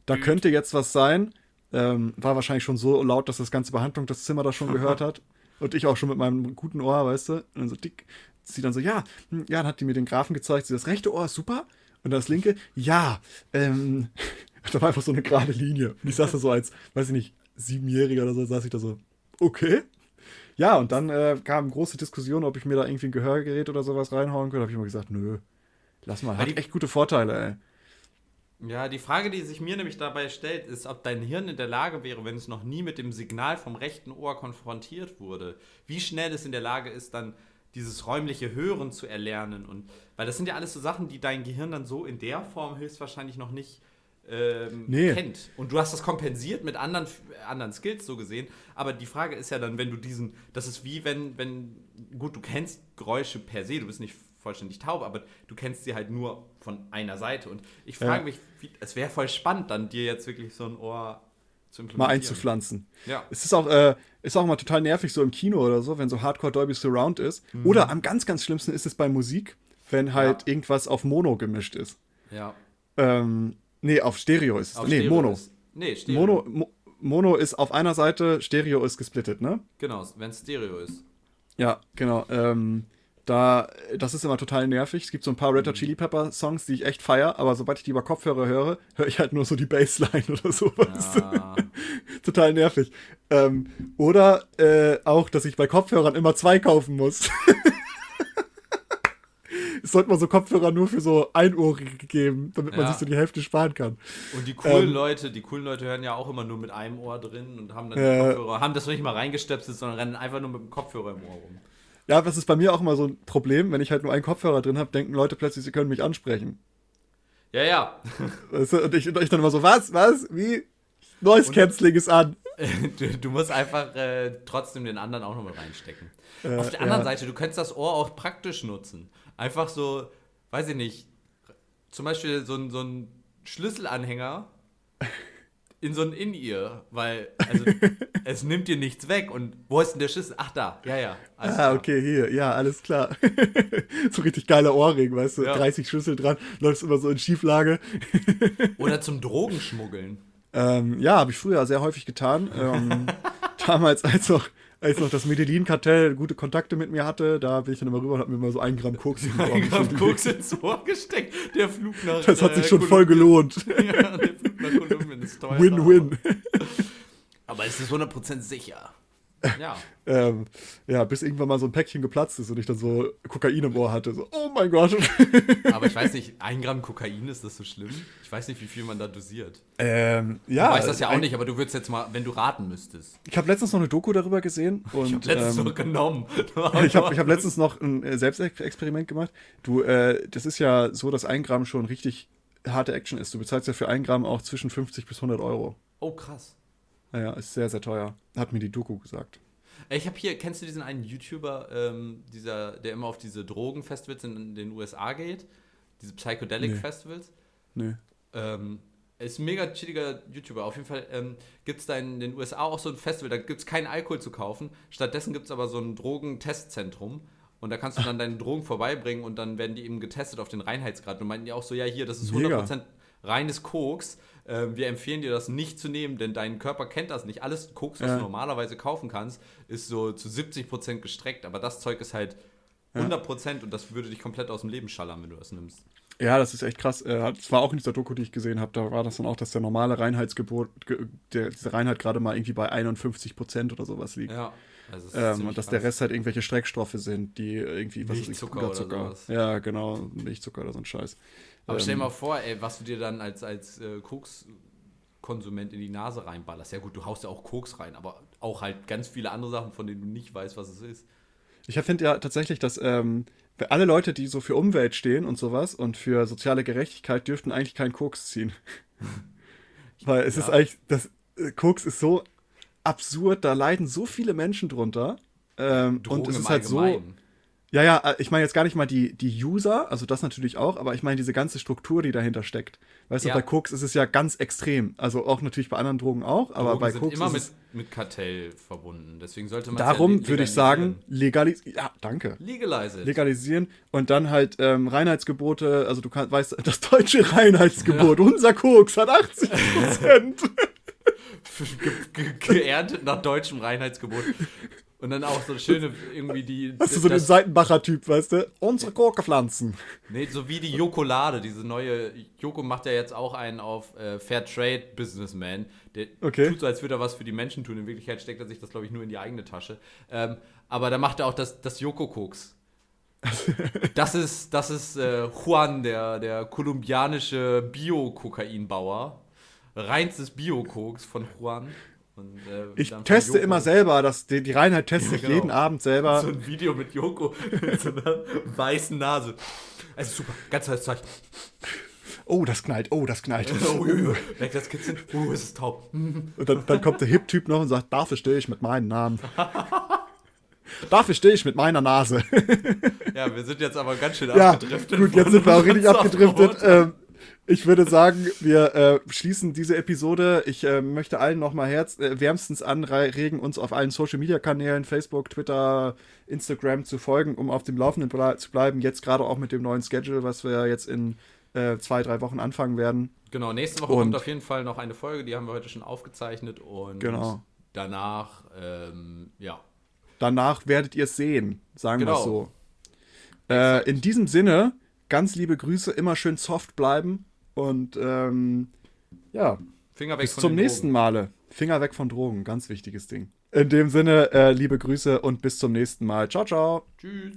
da könnte jetzt was sein. Ähm, war wahrscheinlich schon so laut, dass das ganze Behandlung das Zimmer da schon gehört hat. Und ich auch schon mit meinem guten Ohr, weißt du? Und dann so dick. Sie dann so, ja, hm, ja, dann hat die mir den Graphen gezeigt. Sie, das rechte Ohr ist super. Und das linke, ja, ähm, da war einfach so eine gerade Linie. Und ich saß da so als, weiß ich nicht, Siebenjähriger oder so, saß ich da so, okay. Ja, und dann äh, kam große Diskussion, ob ich mir da irgendwie ein Gehörgerät oder sowas reinhauen könnte. Da habe ich immer gesagt, nö, lass mal. Hat echt gute Vorteile, ey. Ja, die Frage, die sich mir nämlich dabei stellt, ist, ob dein Hirn in der Lage wäre, wenn es noch nie mit dem Signal vom rechten Ohr konfrontiert wurde, wie schnell es in der Lage ist, dann dieses räumliche Hören zu erlernen. Und weil das sind ja alles so Sachen, die dein Gehirn dann so in der Form höchstwahrscheinlich noch nicht ähm, nee. kennt. Und du hast das kompensiert mit anderen, anderen Skills so gesehen. Aber die Frage ist ja dann, wenn du diesen, das ist wie wenn, wenn, gut, du kennst Geräusche per se, du bist nicht vollständig taub, aber du kennst sie halt nur von einer Seite. Und ich frage ja. mich, wie, es wäre voll spannend, dann dir jetzt wirklich so ein Ohr zu implementieren. Mal einzupflanzen. Ja. Es ist auch, äh, ist auch mal total nervig, so im Kino oder so, wenn so Hardcore Dolby Surround ist. Mhm. Oder am ganz, ganz schlimmsten ist es bei Musik, wenn halt ja. irgendwas auf Mono gemischt ist. Ja. Ähm, nee, auf Stereo ist es. Auf nee, Stereo Mono. Ist, nee, Stereo. Mono, Mo Mono ist auf einer Seite, Stereo ist gesplittet, ne? Genau, wenn es Stereo ist. Ja, genau. Ähm, da, das ist immer total nervig. Es gibt so ein paar Red Hot mhm. Chili Pepper Songs, die ich echt feiere, aber sobald ich die über Kopfhörer höre, höre ich halt nur so die Bassline oder sowas. Ja. total nervig. Ähm, oder äh, auch, dass ich bei Kopfhörern immer zwei kaufen muss. es sollte mal so Kopfhörer nur für so Einohrige geben, damit man sich so die Hälfte sparen kann. Und die coolen ähm, Leute, die coolen Leute hören ja auch immer nur mit einem Ohr drin und haben dann äh, Kopfhörer, haben das nicht mal reingestöpselt, sondern rennen einfach nur mit dem Kopfhörer im Ohr rum. Ja, das ist bei mir auch immer so ein Problem, wenn ich halt nur einen Kopfhörer drin habe, denken Leute plötzlich, sie können mich ansprechen. Ja, ja. und, ich, und ich dann immer so, was, was, wie? Noise Canceling ist an. Du, du musst einfach äh, trotzdem den anderen auch noch mit reinstecken. Äh, Auf der anderen ja. Seite, du könntest das Ohr auch praktisch nutzen. Einfach so, weiß ich nicht, zum Beispiel so, so ein Schlüsselanhänger in so ein In-Ear, weil also, es nimmt dir nichts weg. Und wo ist denn der Schlüssel? Ach, da, ja, ja. Ah, klar. okay, hier, ja, alles klar. so richtig geiler Ohrring, weißt du, ja. 30 Schlüssel dran, läufst immer so in Schieflage. Oder zum Drogenschmuggeln. Ähm, ja, habe ich früher sehr häufig getan. Ähm, damals, als noch als noch das Medellin-Kartell gute Kontakte mit mir hatte, da bin ich dann immer rüber und habe mir mal so ein Gramm Koks in Ein Gramm Koks ins Ohr gesteckt. Der Flug nach Das hat sich äh, schon Kolumbien. voll gelohnt. ja, der Flug nach Kolumbien ist teuer. Win-win. Aber es ist 100% sicher. Ja. ähm, ja, bis irgendwann mal so ein Päckchen geplatzt ist und ich dann so Kokain im Ohr hatte. So, oh mein Gott. Aber ich weiß nicht, ein Gramm Kokain, ist das so schlimm? Ich weiß nicht, wie viel man da dosiert. Ähm, ja. Du weißt das ja auch nicht, aber du würdest jetzt mal, wenn du raten müsstest. Ich habe letztens noch eine Doku darüber gesehen. Und, ich habe letztens ähm, noch genommen. ich habe hab letztens noch ein äh, Selbstexperiment gemacht. Du, äh, das ist ja so, dass ein Gramm schon richtig harte Action ist. Du bezahlst ja für ein Gramm auch zwischen 50 bis 100 Euro. Oh, krass. Naja, ist sehr, sehr teuer. Hat mir die Doku gesagt. Ich habe hier, kennst du diesen einen YouTuber, ähm, dieser, der immer auf diese Drogenfestivals in den USA geht? Diese Psychedelic nee. Festivals? Nee. Ähm, ist ein mega chilliger YouTuber. Auf jeden Fall ähm, gibt es da in den USA auch so ein Festival, da gibt es keinen Alkohol zu kaufen. Stattdessen gibt es aber so ein Drogentestzentrum. Und da kannst du dann deine Drogen vorbeibringen und dann werden die eben getestet auf den Reinheitsgrad. Und meinten die auch so, ja, hier, das ist 100% mega. reines Koks. Ähm, wir empfehlen dir das nicht zu nehmen, denn dein Körper kennt das nicht. Alles Koks, was ja. du normalerweise kaufen kannst, ist so zu 70% gestreckt, aber das Zeug ist halt 100% ja. und das würde dich komplett aus dem Leben schallern, wenn du das nimmst. Ja, das ist echt krass. Äh, das war auch in dieser Doku, die ich gesehen habe, da war das dann auch, dass der normale Reinheitsgebot, der, diese Reinheit gerade mal irgendwie bei 51% oder sowas liegt. Ja. Also ähm, und dass krass. der Rest halt irgendwelche Streckstoffe sind, die irgendwie, was Milchzucker ist, Zucker. Oder sowas. Ja, genau, Milchzucker oder so ein Scheiß. Aber ähm, stell dir mal vor, ey, was du dir dann als, als äh, Kokskonsument in die Nase reinballerst. Ja gut, du haust ja auch Koks rein, aber auch halt ganz viele andere Sachen, von denen du nicht weißt, was es ist. Ich finde ja tatsächlich, dass ähm, alle Leute, die so für Umwelt stehen und sowas und für soziale Gerechtigkeit, dürften eigentlich keinen Koks ziehen. Weil es ja. ist eigentlich, das äh, Koks ist so absurd, da leiden so viele Menschen drunter. Ähm, und es ist halt so ja, ja, äh, ich meine jetzt gar nicht mal die, die User, also das natürlich auch, aber ich meine diese ganze Struktur, die dahinter steckt. Weißt ja. du, bei Koks ist es ja ganz extrem. Also auch natürlich bei anderen Drogen auch, aber Drogen bei sind Koks immer mit, mit Kartell verbunden. Deswegen sollte man Darum ja würde ich sagen, legalisieren. Ja, danke. Legalisieren. Legalisieren und dann halt ähm, Reinheitsgebote. Also du kannst, weißt, das deutsche Reinheitsgebot, ja. unser Koks hat 80 Prozent. ge ge geerntet nach deutschem Reinheitsgebot. Und dann auch so schöne, irgendwie die. Hast du so den Seitenbacher-Typ, weißt du? Unsere Gurkepflanzen. Nee, so wie die Jokolade, diese neue. Joko macht ja jetzt auch einen auf äh, Fair Trade Businessman. Der Okay. tut so, als würde er was für die Menschen tun. In Wirklichkeit steckt er sich das, glaube ich, nur in die eigene Tasche. Ähm, aber da macht er auch das, das Joko-Koks. Das ist, das ist äh, Juan, der, der kolumbianische Bio-Kokainbauer. Reinstes Bio-Koks von Juan. Und, äh, Ich teste immer selber, das, die, die Reinheit teste ich Ja, genau. jeden Abend selber. So ein Video mit Joko mit so einer weißen Nase. Also super, ganz tolles Zeug. Oh, das knallt, oh, das knallt. Oh, Merkt das Kitzeln? Oh, es ist taub. Und dann, dann kommt der Hip-Typ noch und sagt, dafür stehe ich mit meinem Namen. dafür stehe ich mit meiner Nase. Ja, wir sind jetzt aber ganz schön ja, abgedriftet. gut, jetzt sind wir auch richtig abgedriftet. Ähm, ich würde sagen, wir äh, schließen diese Episode. Ich äh, möchte allen nochmal herz äh, wärmstens anregen, uns auf allen Social-Media-Kanälen, Facebook, Twitter, Instagram zu folgen, um auf dem Laufenden ble zu bleiben. Jetzt gerade auch mit dem neuen Schedule, was wir jetzt in äh, zwei, drei Wochen anfangen werden. Genau, nächste Woche Und- kommt auf jeden Fall noch eine Folge, die haben wir heute schon aufgezeichnet. Und Genau. danach, ähm, ja. Danach werdet ihr es sehen, sagen wir Genau. es so. Äh, in diesem Sinne, ganz liebe Grüße, immer schön soft bleiben und ähm, ja, Finger weg bis von zum nächsten Drogen. Male. Finger weg von Drogen, ganz wichtiges Ding. In dem Sinne, äh, liebe Grüße und bis zum nächsten Mal. Ciao, ciao. Tschüss.